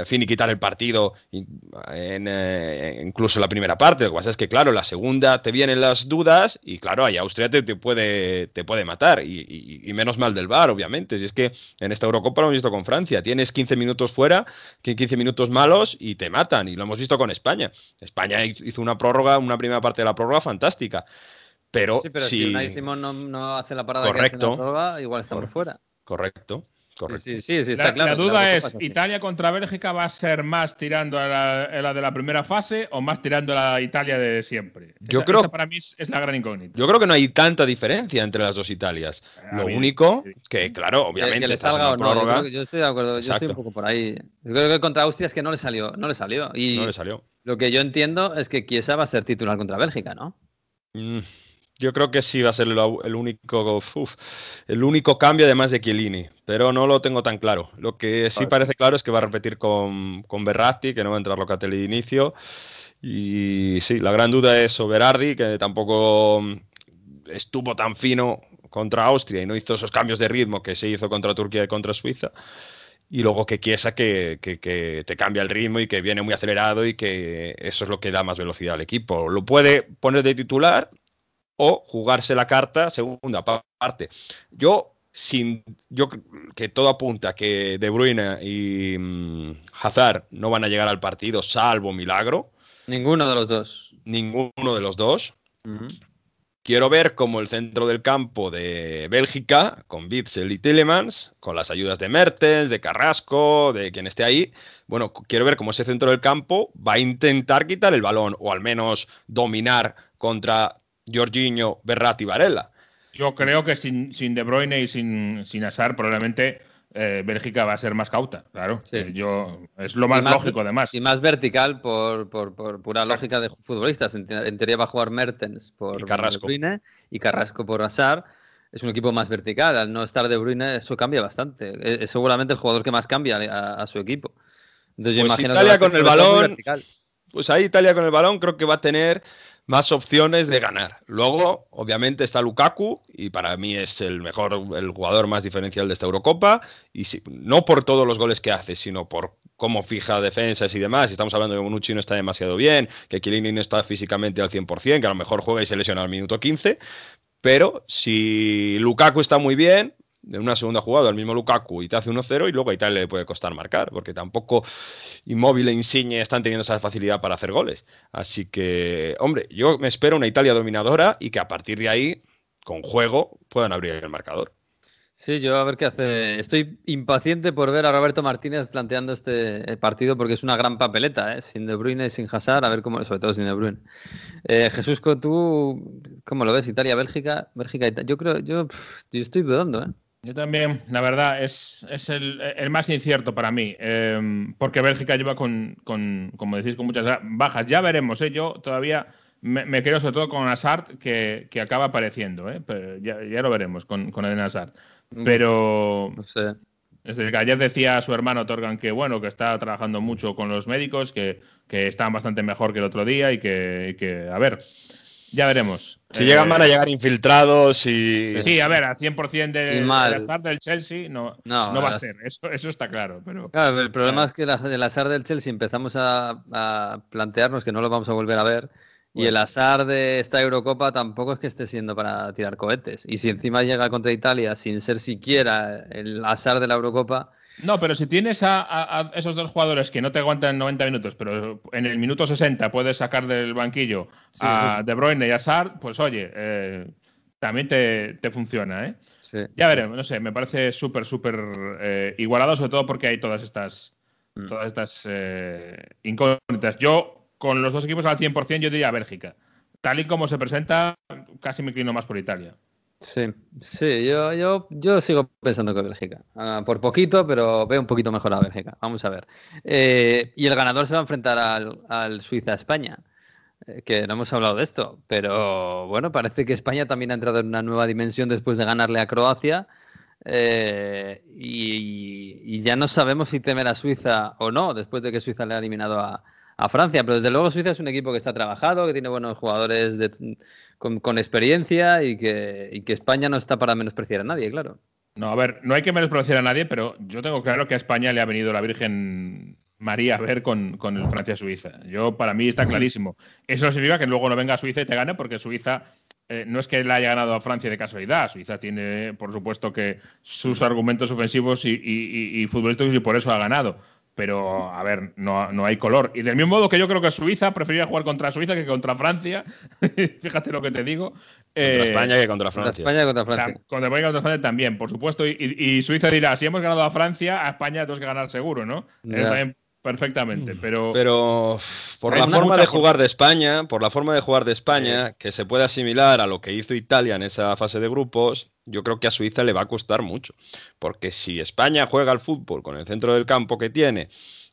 finiquitar el partido en, eh, incluso en la primera parte. Lo que pasa es que, claro, la segunda te vienen las dudas y, claro, ahí Austria te, te puede, te puede matar. Y, y- y menos mal del VAR, obviamente. Si es que en esta Eurocopa lo hemos visto con Francia. Tienes 15 minutos fuera, que 15 minutos malos y te matan. Y lo hemos visto con España. España hizo una prórroga, una primera parte de la prórroga fantástica. Pero, Sí, pero si, si Simón no, no hace la parada que hace en Correcto. la prórroga, igual estamos Correcto. fuera. Correcto, correcto. Sí, sí, sí, está La, claro. la duda es. ¿Italia contra Bélgica va a ser más tirando a la, a la de la primera fase o más tirando a la Italia de siempre? Yo Esa- creo- esa para mí es, es la gran incógnita. Yo creo que no hay tanta diferencia entre las dos Italias. Lo único sí. que, claro, obviamente. que le salga o no. Yo, prórroga, creo que- yo estoy de acuerdo, yo estoy un poco por ahí. Yo creo que contra Austria es que no le salió, no le salió. Y no le salió. lo que yo entiendo es que Chiesa va a ser titular contra Bélgica, ¿no? Mm, Yo creo que sí va a ser el, único el único cambio además de Chiellini, pero no lo tengo tan claro. Lo que sí parece claro es que va a repetir con, con Berratti, que no va a entrar Locatelli de inicio. Y sí, la gran duda es Berardi, que tampoco estuvo tan fino contra Austria y no hizo esos cambios de ritmo que se hizo contra Turquía y contra Suiza. Y luego que Chiesa que, que, te cambia el ritmo y que viene muy acelerado y que eso es lo que da más velocidad al equipo. Lo puede poner de titular o jugarse la carta segunda parte. Yo, sin, yo que todo apunta que De Bruyne y mm, Hazard no van a llegar al partido, salvo milagro. Ninguno de los dos. Ninguno de los dos. Quiero ver cómo el centro del campo de Bélgica, con Witzel y Tillemans, con las ayudas de Mertens, de Carrasco, de quien esté ahí, bueno, quiero ver cómo ese centro del campo va a intentar quitar el balón o al menos dominar contra Jorginho, Berratti y Varela. Yo creo que sin, sin De Bruyne y sin, sin Azar probablemente eh, Bélgica va a ser más cauta, claro. Eh, yo, es lo más, lógico, además. Y más vertical por, pura lógica de futbolistas. En, teoría va a jugar Mertens por y Carrasco. De Bruyne y Carrasco por Azar. Es un equipo más vertical. Al no estar De Bruyne, eso cambia bastante. Es, seguramente el jugador que más cambia a, su equipo. Entonces, yo pues imagino Italia con el balón. Pues ahí Italia con el balón creo que va a tener más opciones de ganar. Luego, obviamente, está Lukaku, y para mí es el mejor, el jugador más diferencial de esta Eurocopa, y no por todos los goles que hace, sino por cómo fija defensas y demás. Estamos hablando de que no está demasiado bien, que Chiellini no está físicamente al 100%, que a lo mejor juega y se lesiona al minuto 15, pero si Lukaku está muy bien, de una segunda jugada al mismo Lukaku y te hace 1-0 y luego a Italia le puede costar marcar, porque tampoco Inmóvil e Insigne están teniendo esa facilidad para hacer goles. Así que, hombre, yo me espero una Italia dominadora y que a partir de ahí, con juego, puedan abrir el marcador. Sí, yo a ver qué hace. Estoy impaciente por ver a Roberto Martínez planteando este partido porque es una gran papeleta, ¿eh? sin De Bruyne y sin Hazard, a ver cómo, sobre todo sin De Bruyne. Eh, Jesús, ¿tú cómo lo ves? Italia, Bélgica, Bélgica, Italia. Yo creo, yo, yo estoy dudando, ¿eh? Yo también, la verdad, es, es el, el, más incierto para mí, em, porque Bélgica lleva con, con, como decís, con muchas bajas. Ya veremos, ¿eh? yo todavía me, me quedo sobre todo con Hazard, que, que acaba apareciendo, ¿eh? Pero ya, ya, lo veremos con, con Eden Hazard. Pero... No sé. Desde que ayer decía su hermano Torgan que bueno, que está trabajando mucho con los médicos, que, que están bastante mejor que el otro día y que, y que a ver, ya veremos. Si llegan van a eh, llegar infiltrados y. Sí, a ver, a 100% del azar del Chelsea no, no, va a ser. Eso, eso está claro. Pero, claro, el problema es que el azar del Chelsea empezamos a, plantearnos que no lo vamos a volver a ver. Y el azar de esta Eurocopa tampoco es que esté siendo para tirar cohetes. Y si encima llega contra Italia sin ser siquiera el azar de la Eurocopa, no, pero si tienes a, esos dos jugadores que no te aguantan 90 minutos, pero en el minuto 60 puedes sacar del banquillo a De Bruyne y a Sar, pues oye, eh, también te, funciona, ¿eh? ya veremos, no sé, me parece súper, súper eh, igualado, sobre todo porque hay todas estas, mm. todas estas eh, incógnitas. Yo, con los dos equipos al 100%, yo diría Bélgica. Tal y como se presenta, casi me inclino más por Italia. Sí, sí, yo, yo, yo sigo pensando que Bélgica. Ah, por poquito, pero veo un poquito mejor a Bélgica. Vamos a ver. Eh, y el ganador se va a enfrentar al, Suiza-España, eh, que no hemos hablado de esto, pero bueno, parece que España también ha entrado en una nueva dimensión después de ganarle a Croacia. Eh, y, y, ya no sabemos si temer a Suiza o no, después de que Suiza le ha eliminado a, a Francia. Pero desde luego Suiza es un equipo que está trabajado, que tiene buenos jugadores con, experiencia y que, España no está para menospreciar a nadie, claro. No, a ver, no hay que menospreciar a nadie, pero yo tengo claro que a España le ha venido la Virgen María a ver con, con Francia-Suiza. Yo, para mí, está clarísimo. Eso no significa que luego no venga a Suiza y te gane, porque Suiza eh, no es que le haya ganado a Francia de casualidad. Suiza tiene, por supuesto, que sus argumentos ofensivos y, y futbolísticos y por eso ha ganado pero a ver, no, no, hay color. Y del mismo modo que yo creo que Suiza preferiría jugar contra Suiza que contra Francia, fíjate lo que te digo. Contra eh, España que contra Francia. Contra España contra Francia. Contra España contra Francia también, por supuesto. Y, Suiza dirá, si hemos ganado a Francia, a España tenemos que ganar seguro, ¿no? perfectamente, mm. pero... Pero por la forma de jugar de España, por la forma de jugar de España, que se puede asimilar a lo que hizo Italia en esa fase de grupos, yo creo que a Suiza le va a costar mucho. Porque si España juega al fútbol con el centro del campo que tiene,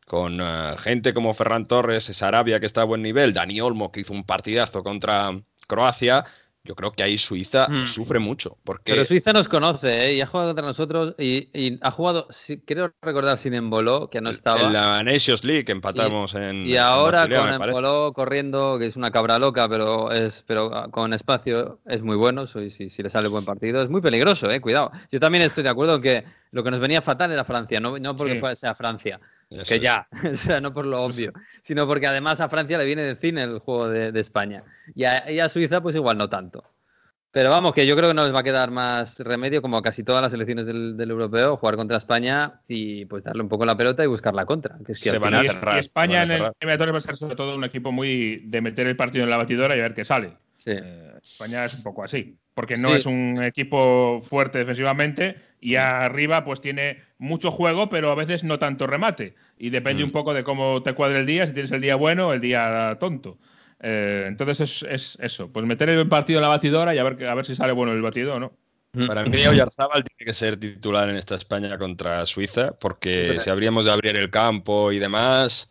con eh, gente como Ferran Torres, Sarabia que está a buen nivel, Dani Olmo que hizo un partidazo contra Croacia, yo creo que ahí Suiza Mm. sufre mucho. Porque Pero Suiza nos conoce, ¿eh? Y ha jugado contra nosotros y, y ha jugado, sí, creo recordar sin Emboló, que no estaba. en la Nations League empatamos en. Y en ahora Basilea, con. Emboló corriendo, que es una cabra loca, pero es pero con espacio es muy bueno, si, si, si le sale buen partido. Es muy peligroso, eh, cuidado. Yo también estoy de acuerdo en que lo que nos venía fatal era Francia, no, no porque Sí. fuera- sea Francia, Eso que ya, o sea, no por lo obvio, sino porque además a Francia le viene de cine el juego de, de España. Y a, y a Suiza, pues igual no tanto. Pero vamos, que yo creo que no les va a quedar más remedio, como a casi todas las selecciones del, del europeo, jugar contra España y pues darle un poco la pelota y buscar la contra. Que es que Se van a final- cerrar, y España se van en a el cerrar. eliminatorio va a ser sobre todo un equipo muy de meter el partido en la batidora y a ver qué sale. Sí. Eh, España es un poco así, porque no Sí. es un equipo fuerte defensivamente y arriba pues tiene mucho juego, pero a veces no tanto remate. Y depende Mm. un poco de cómo te cuadre el día, si tienes el día bueno o el día tonto. Eh, entonces es, es eso, pues meter el partido en la batidora y a ver, que- a ver si sale bueno el batido o no. Para mí, Oyarzábal tiene que ser titular en esta España contra Suiza, porque ¿Tú si habríamos de abrir el campo y demás,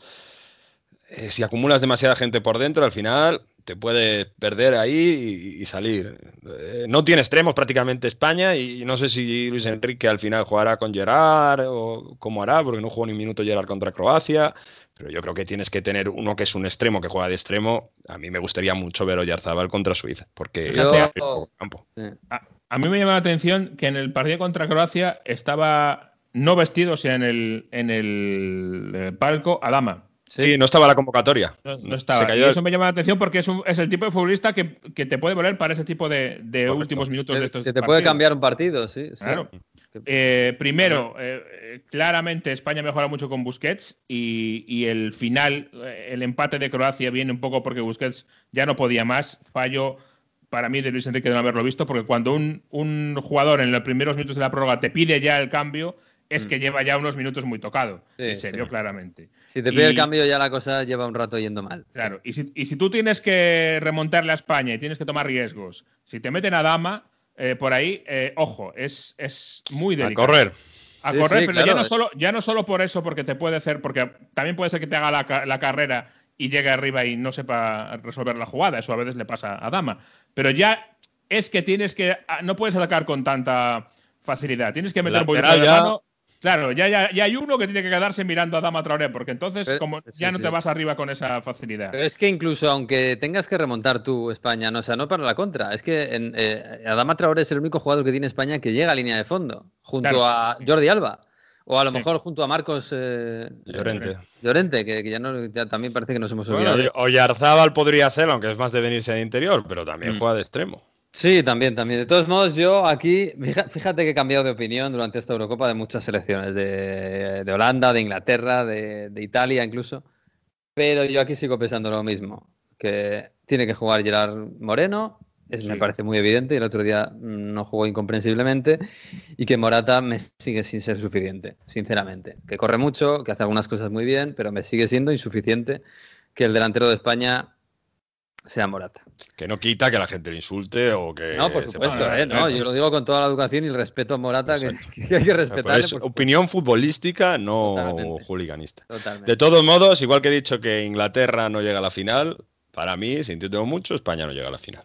eh, si acumulas demasiada gente por dentro, al final te puedes perder ahí y, y salir. Eh, no tiene extremos prácticamente España y no sé si Luis Enrique al final jugará con Gerard o cómo hará, porque no jugó ni un minuto Gerard contra Croacia. Pero yo creo que tienes que tener uno que es un extremo que juega de extremo. A mí me gustaría mucho ver a Oyarzábal contra Suiza, porque Yo- campo. Sí. A, a mí me llama la atención que en el partido contra Croacia estaba no vestido, o sea, en el, en el eh, palco, Adama. Sí, no estaba la convocatoria. No, no Se estaba. cayó Y eso me llama la atención porque es, un- es el tipo de futbolista que, que te puede valer para ese tipo de, de últimos minutos de estos que te puede cambiar un partido, sí. sí. Claro. Eh, primero, eh, eh, claramente España mejora mucho con Busquets y, y el final, el empate de Croacia viene un poco porque Busquets ya no podía más. Fallo para mí de Luis Enrique de no haberlo visto, porque cuando un, un jugador en los primeros minutos de la prórroga te pide ya el cambio, es que lleva ya unos minutos muy tocado. Mm. Sí, y se sí. vio claramente. Si te pide el cambio, ya la cosa lleva un rato yendo mal. Claro, y si, y si tú tienes que remontarle a España y tienes que tomar riesgos, si te meten a Dama eh, por ahí, eh, ojo, es, es muy A delicado. correr. A Sí, correr, sí, pero ya, no solo, ya no solo por eso, porque te puede hacer, porque también puede ser que te haga la, la carrera y llegue arriba y no sepa resolver la jugada. Eso a veces le pasa a Dama. Pero ya es que tienes que. ah, No puedes atacar con tanta facilidad. Tienes que meter un poquito de mano. Claro, ya, ya, ya hay uno que tiene que quedarse mirando a Dama Traoré, porque entonces Pero- como sí, ya no sí. te vas arriba con esa facilidad. Pero es que incluso aunque tengas que remontar tú España, no, o sea, no para la contra, es que en, eh, Adama Traoré es el único jugador que tiene España que llega a línea de fondo, junto Claro. a Jordi Alba, o a lo Sí. mejor junto a Marcos eh, Llorente. Llorente, que, que ya, no, ya también parece que nos hemos Bueno, olvidado. Oyarzábal podría hacerlo, aunque es más de venirse de interior, pero también Mm. juega de extremo. Sí, también, también. De todos modos, yo aquí, fíjate que he cambiado de opinión durante esta Eurocopa de muchas selecciones, de, de Holanda, de Inglaterra, de, de Italia incluso. Pero yo aquí sigo pensando lo mismo, que tiene que jugar Gerard Moreno, es, me parece muy evidente, y el otro día mm, no jugó incomprensiblemente, y que Morata me sigue sin ser suficiente, sinceramente. Que corre mucho, que hace algunas cosas muy bien, pero me sigue siendo insuficiente que el delantero de España sea Morata. Que no quita que la gente le insulte o que. No, por supuesto. ¿eh? No, yo lo digo con toda la educación y el respeto a Morata, que, hay que supuesto. opinión futbolística, no Totalmente. hooliganista. Totalmente. De todos modos, igual que he dicho que Inglaterra no llega a la final, para mí, sintiendo mucho, España no llega a la final.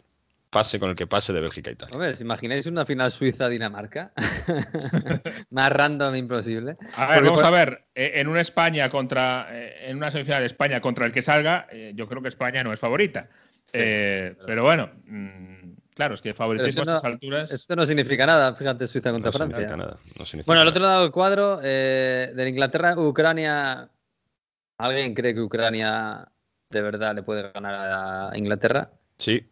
Pase con el que pase de Bélgica a Italia. Hombre, ¿os imagináis una final Suiza-Dinamarca? Más random imposible. A ver, Porque vamos por- a ver, eh, en una España contra, eh, en una semifinal de España contra el que salga, eh, yo creo que España no es favorita. Sí, Eh, pero- pero bueno, mm, claro, es que favoritismo a estas alturas. Esto no significa nada, fíjate, Suiza contra No significa Francia. nada, no significa Bueno, al nada. otro lado del cuadro, eh, de Inglaterra, Ucrania. ¿Alguien cree que Ucrania de verdad le puede ganar a Inglaterra? Sí,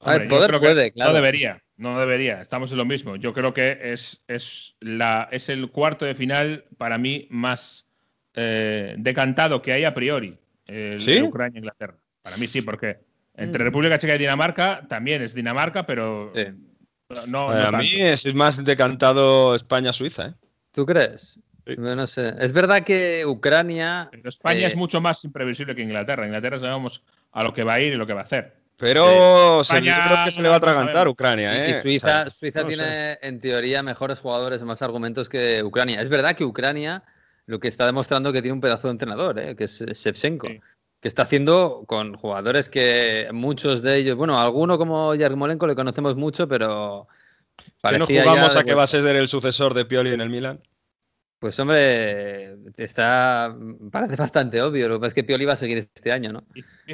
A ver, poder puede, claro. No debería, no debería. Estamos en lo mismo. Yo creo que es, es, la, es el cuarto de final para mí más eh, decantado que hay a priori. El ¿Sí? Ucrania-Inglaterra. Para mí sí, porque entre Mm. República Checa y Dinamarca también es Dinamarca, pero Sí. no, no mí tanto. es más decantado España-Suiza. ¿eh? ¿Tú crees? Sí. Bueno, No sé. Es verdad que Ucrania. Pero España eh, es mucho más imprevisible que Inglaterra. Inglaterra sabemos a lo que va a ir y lo que va a hacer. Pero se- yo España, creo que se le va a atragantar Ucrania. Y ¿eh? Suiza, O sea, Suiza no lo tiene, en teoría, mejores jugadores y más argumentos que Ucrania. Es verdad que Ucrania lo que está demostrando que tiene un pedazo de entrenador, ¿eh? que es Shevchenko. Sí. Que está haciendo con jugadores que muchos de ellos, bueno, alguno como Yarmolenko le conocemos mucho, pero ¿Que no jugamos a que va a ser el sucesor de Pioli en el Milan? Pues hombre, está parece bastante obvio. Lo que pasa es que Pioli va a seguir este año, ¿no?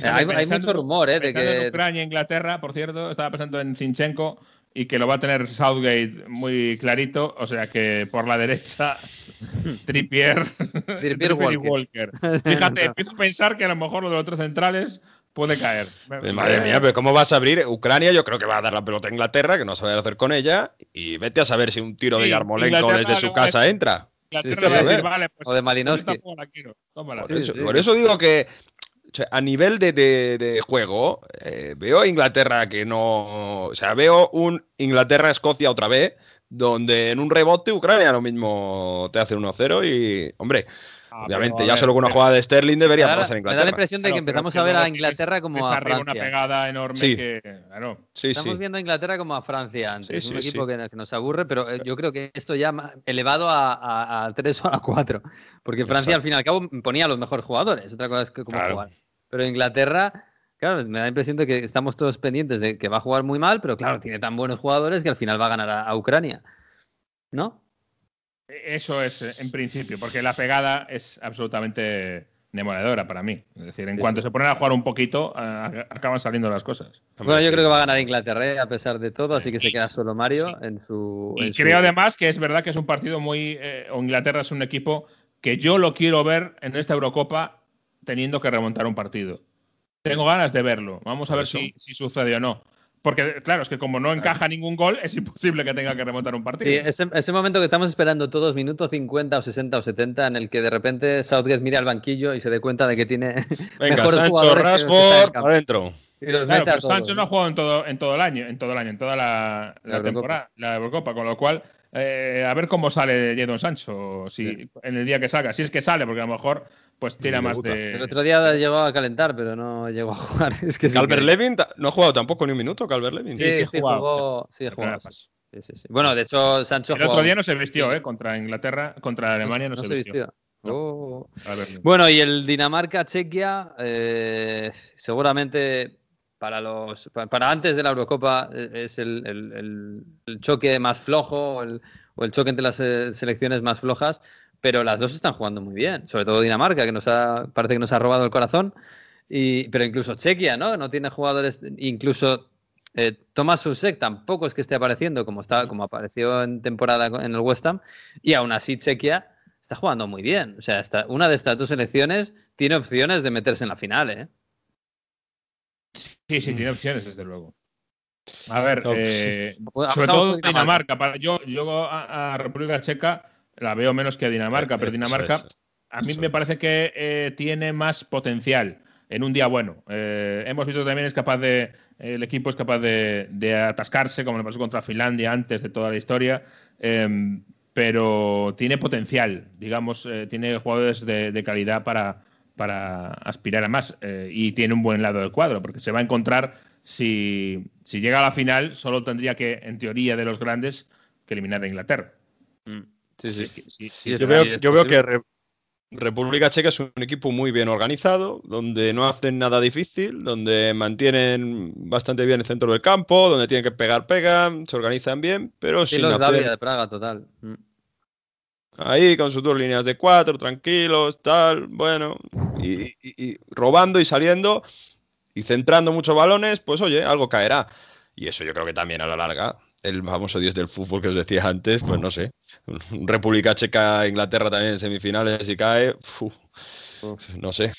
hay, hay, mucho rumor, ¿eh? De que... En Ucrania, Inglaterra, por cierto, estaba pensando en Zinchenko y que lo va a tener Southgate muy clarito. O sea que por la derecha, Trippier, Trippier Walker. Fíjate, empiezo a pensar que a lo mejor lo de los otros centrales puede caer. Madre mía, pero ¿cómo vas a abrir? Ucrania yo creo que va a dar la pelota a Inglaterra, que no sabe hacer con ella, y vete a saber si un tiro de Yarmolenko desde su casa entra. Sí, sí, vale, pues, o de Malinowski. Por eso digo que a nivel de, juego, eh, veo a Inglaterra que no. O sea, veo un Inglaterra-Escocia otra vez, donde en un rebote Ucrania lo mismo te hace 1-0 y, hombre. Ah, Obviamente, ya solo con una jugada de Sterling debería pasar Inglaterra. Me da la impresión de que empezamos a ver a Inglaterra como a Francia. una pegada enorme que, Estamos viendo a Inglaterra como a Francia antes. un equipo que, nos aburre, pero eh, yo creo que esto ya elevado a, a, 3 o a 4. Porque Francia, al fin y al cabo, ponía a los mejores jugadores. Otra cosa es que cómo jugar. Pero Inglaterra, claro, me da la impresión de que estamos todos pendientes de que va a jugar muy mal, pero claro, tiene tan buenos jugadores que al final va a ganar a Ucrania. ¿No? Eso es, eh, en principio, porque la pegada es absolutamente demoledora para mí. Es decir, en cuanto se ponen a jugar un poquito, acaban saliendo las cosas. Bueno, yo creo que va a ganar Inglaterra ¿eh? a pesar de todo, así que se queda solo Mario en su. Y creo además que es verdad que es un partido muy. Eh, o Inglaterra es un equipo que yo lo quiero ver en esta Eurocopa teniendo que remontar un partido. Tengo ganas de verlo. Vamos a ver si, si sucede o no. Porque, claro, es que como no encaja ningún gol, es imposible que tenga que remontar un partido. Sí, ese, ese momento que estamos esperando todos, minuto 50 o 60 o 70, en el que de repente Southgate mire al banquillo y se dé cuenta de que tiene Venga, mejores Sancho, jugadores Rashford, adentro. claro, pero Sancho no ha jugado en todo, en todo el año, en todo el año, en toda la, la, temporada, la Eurocopa, con lo cual eh, a ver cómo sale Jadon Sancho, si en el día que salga, si es que sale, porque a lo mejor pues tira más de. El otro día llegó a calentar, pero no llegó a jugar. Es que Calvert Levin no ha jugado tampoco ni un minuto, Calvert Levin. Sí, sí, jugó. Sí, jugó. Sí, sí, sí. Bueno, de hecho, Sancho. El otro día no se vistió, ¿eh? Contra Inglaterra, contra Alemania no, se, vistió. Oh. Bueno, y el Dinamarca-Chequia, eh, seguramente para los para antes de la Eurocopa eh, es el, el, el choque más flojo o el, o el choque entre las eh, selecciones más flojas pero las dos están jugando muy bien, sobre todo Dinamarca, que nos ha, parece que nos ha robado el corazón, y, pero incluso Chequia, ¿no? No tiene jugadores, incluso eh, Thomas Susek tampoco es que esté apareciendo como, está, como apareció en temporada en el West Ham, y aún así Chequia está jugando muy bien. O sea, una de estas dos selecciones tiene opciones de meterse en la final, ¿eh? Sí, sí, tiene opciones, desde luego. A ver, eh, sobre todo Dinamarca. Para, yo, yo a República Checa la veo menos que a Dinamarca, pero Dinamarca a mí me parece que eh, tiene más potencial en un día bueno. Eh, hemos visto también es capaz de el equipo es capaz de, atascarse, como le pasó contra Finlandia antes de toda la historia, em, pero tiene potencial, digamos, tiene jugadores de, calidad para, para aspirar a más y tiene un buen lado del cuadro, porque se va a encontrar si, si llega a la final, solo tendría que, en teoría de los grandes, que eliminar a Inglaterra. Mm. Sí, sí. yo, veo, que República Checa es un equipo muy bien organizado, donde no hacen nada difícil, donde mantienen bastante bien el centro del campo, donde tienen que pegar, pegan, se organizan bien, pero sí, los de Praga, total. Mm. Ahí con sus dos líneas de cuatro, tranquilos, tal, bueno, y robando y saliendo y centrando muchos balones, pues oye, algo caerá. Y eso yo creo que también a la larga el famoso dios del fútbol que os decía antes, pues no sé. República Checa, Inglaterra también en semifinales y cae. no sé.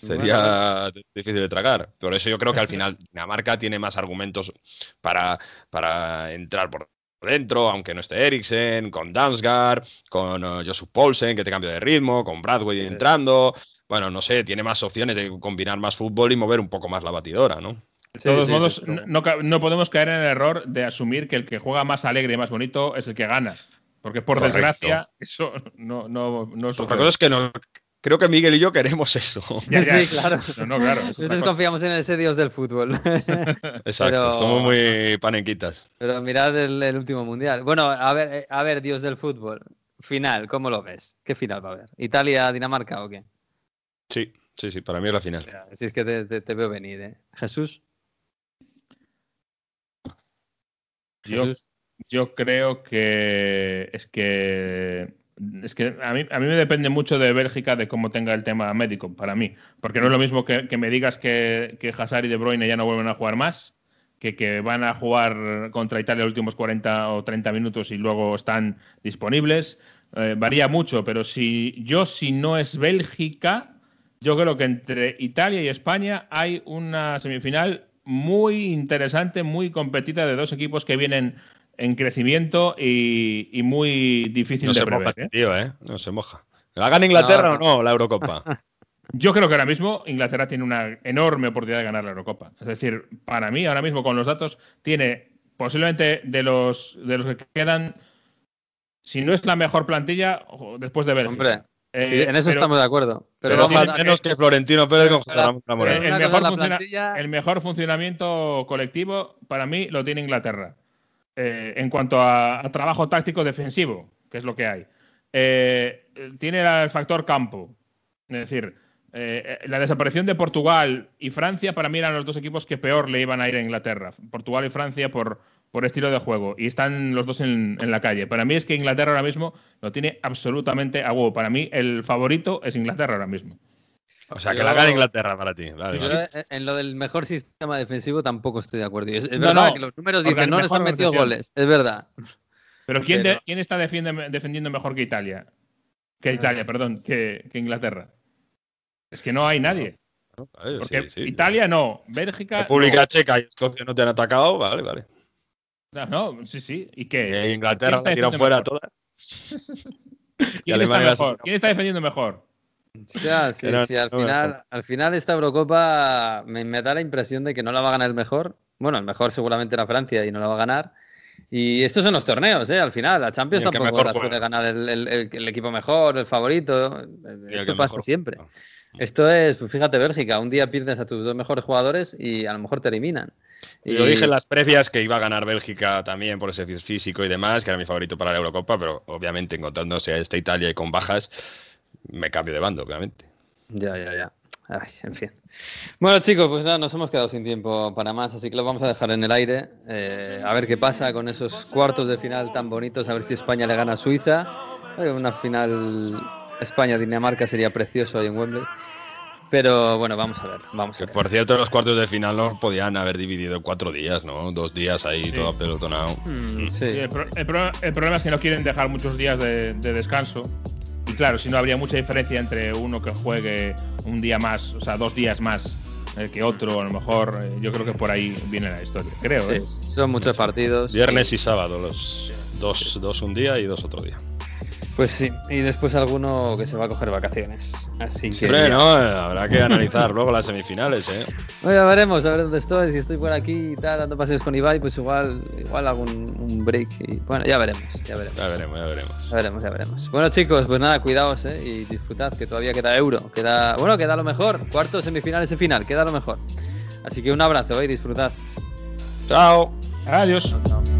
Sería difícil de tragar. Por eso yo creo que al final Dinamarca tiene más argumentos para, para entrar por dentro, aunque no esté Eriksen, con Dansgaard, con uh, Joseph Paulsen, que te cambia de ritmo, con Bradway entrando. Bueno, no sé, tiene más opciones de combinar más fútbol y mover un poco más la batidora, ¿no? De todos modos, no, podemos caer en el error de asumir que el que juega más alegre y más bonito es el que gana. Porque por desgracia, eso no, no, no Otra cosa es que no, creo que Miguel y yo queremos eso. Sí, claro. No, claro Nosotros confiamos en ese dios del fútbol. Exacto, somos muy panenquitas. Pero mirad el, último mundial. Bueno, a ver, eh, a ver, dios del fútbol. Final, ¿cómo lo ves? ¿Qué final va a haber? ¿Italia-Dinamarca o qué? Sí, Sí, sí, para mí es la final. Si es que te, te- te veo venir, ¿eh? Jesús. Yo, Jesús. yo creo que es que es que a mí, a mí me depende mucho de Bélgica de cómo tenga el tema médico para mí, porque no es lo mismo que, que me digas que, que Hazard y De Bruyne ya no vuelven a jugar más, que, que van a jugar contra Italia los últimos 40 o 30 minutos y luego están disponibles. Eh, varía mucho, pero si yo si no es Bélgica, yo creo que entre Italia y España hay una semifinal muy interesante, muy competida de dos equipos que vienen en crecimiento y, y muy difícil No de se moja. ¿eh? tío, ¿eh? No se moja. ¿La gana Inglaterra No, o no la Eurocopa? Yo creo que ahora mismo Inglaterra tiene una enorme oportunidad de ganar la Eurocopa. Es decir, para mí, ahora mismo con los datos, tiene posiblemente de los, de los que quedan, si no es la mejor plantilla, después de Bélgica. Hombre, Eh, sí, en eso pero- estamos de acuerdo. Pero, pero no vamos más a- menos que Florentino Pérez con José Ramón el, mejor es la funciona- plantilla- el mejor funcionamiento colectivo para mí lo tiene Inglaterra. Eh, en cuanto a, a trabajo táctico defensivo, que es lo que hay. Eh, tiene el factor campo. Es decir, eh, la desaparición de Portugal y Francia para mí eran los dos equipos que peor le iban a ir a Inglaterra. Portugal y Francia por, por estilo de juego. Y están los dos en, en la calle. Para mí es que Inglaterra ahora mismo lo tiene absolutamente a huevo. Para mí el favorito es Inglaterra ahora mismo. O sea, que Yo- la gana Inglaterra para ti. Vale, Yo vale. eh, en lo del mejor sistema defensivo tampoco estoy de acuerdo. Es, es No, verdad no, que los números dicen no les han metido goles. Es verdad. Pero ¿quién, Pero- de- quién está defiende- defendiendo mejor que Italia? Que Italia, perdón, que, que Inglaterra. Es que no hay nadie. Vale, Porque sí, sí. Italia no, Bélgica. República Checa y Escocia no te han atacado. Vale, vale. No, no, sí, sí. ¿Y qué? Eh, Inglaterra ¿Quién la defendiendo fuera mejor? todas. ¿Quién está Alemania la mejor? sacó. ¿Quién está defendiendo mejor? O sea, sí, no- sí, al, no final, al final esta Eurocopa me, me da la impresión de que no la va a ganar el mejor. Bueno, el mejor seguramente era Francia y no la va a ganar. Y estos son los torneos, ¿eh? Al final, la Champions tampoco la suele ganar el, el- el- el equipo mejor, el favorito. Esto pasa mejor siempre. Esto es, pues fíjate, Bélgica, un día pierdes a tus dos mejores jugadores y a lo mejor te eliminan. Y Yo dije en las previas que iba a ganar Bélgica también por ese físico y demás, que era mi favorito para la Eurocopa, pero obviamente encontrándose a esta Italia y con bajas, me cambio de bando, obviamente. Ya, ya, ya. Ay, en fin. Bueno, chicos, pues nada, nos hemos quedado sin tiempo para más, así que lo vamos a dejar en el aire. eh, a ver qué pasa con esos cuartos de final tan bonitos, a ver si España le gana a Suiza. Eh, Una final España-Dinamarca sería precioso ahí en Wembley. Pero bueno, vamos a ver, vamos a ver. por cierto, los cuartos de final los podían haber dividido en cuatro días, ¿no? Dos días ahí Sí. todo apelotonado. Mm, Sí, sí, el, pro- el pro- el problema es que no quieren dejar muchos días de, de descanso. Y claro, si no habría mucha diferencia entre uno que juegue un día más, o sea, dos días más eh, que otro, a lo mejor. eh, yo creo que por ahí viene la historia. Creo, sí, ¿eh? son muchos partidos. Viernes y sábado, los dos, dos un día y dos otro día. Pues sí, y después alguno que se va a coger vacaciones. Así que. Hombre, no, habrá que analizar luego las semifinales, ¿eh? Bueno, ya veremos, a ver dónde estoy. Si estoy por aquí y tal, dando paseos con Ibai, pues igual, igual hago un, un break. Y, bueno, ya veremos, ya veremos. Ya veremos, ya veremos. Ya veremos, ya veremos. Bueno, chicos, pues nada, cuidaos ¿eh? y disfrutad, que todavía queda euro. Queda, bueno, queda lo mejor. Cuartos, semifinales y final, queda lo mejor. Así que un abrazo ¿eh? y disfrutad. Chao. Adiós. È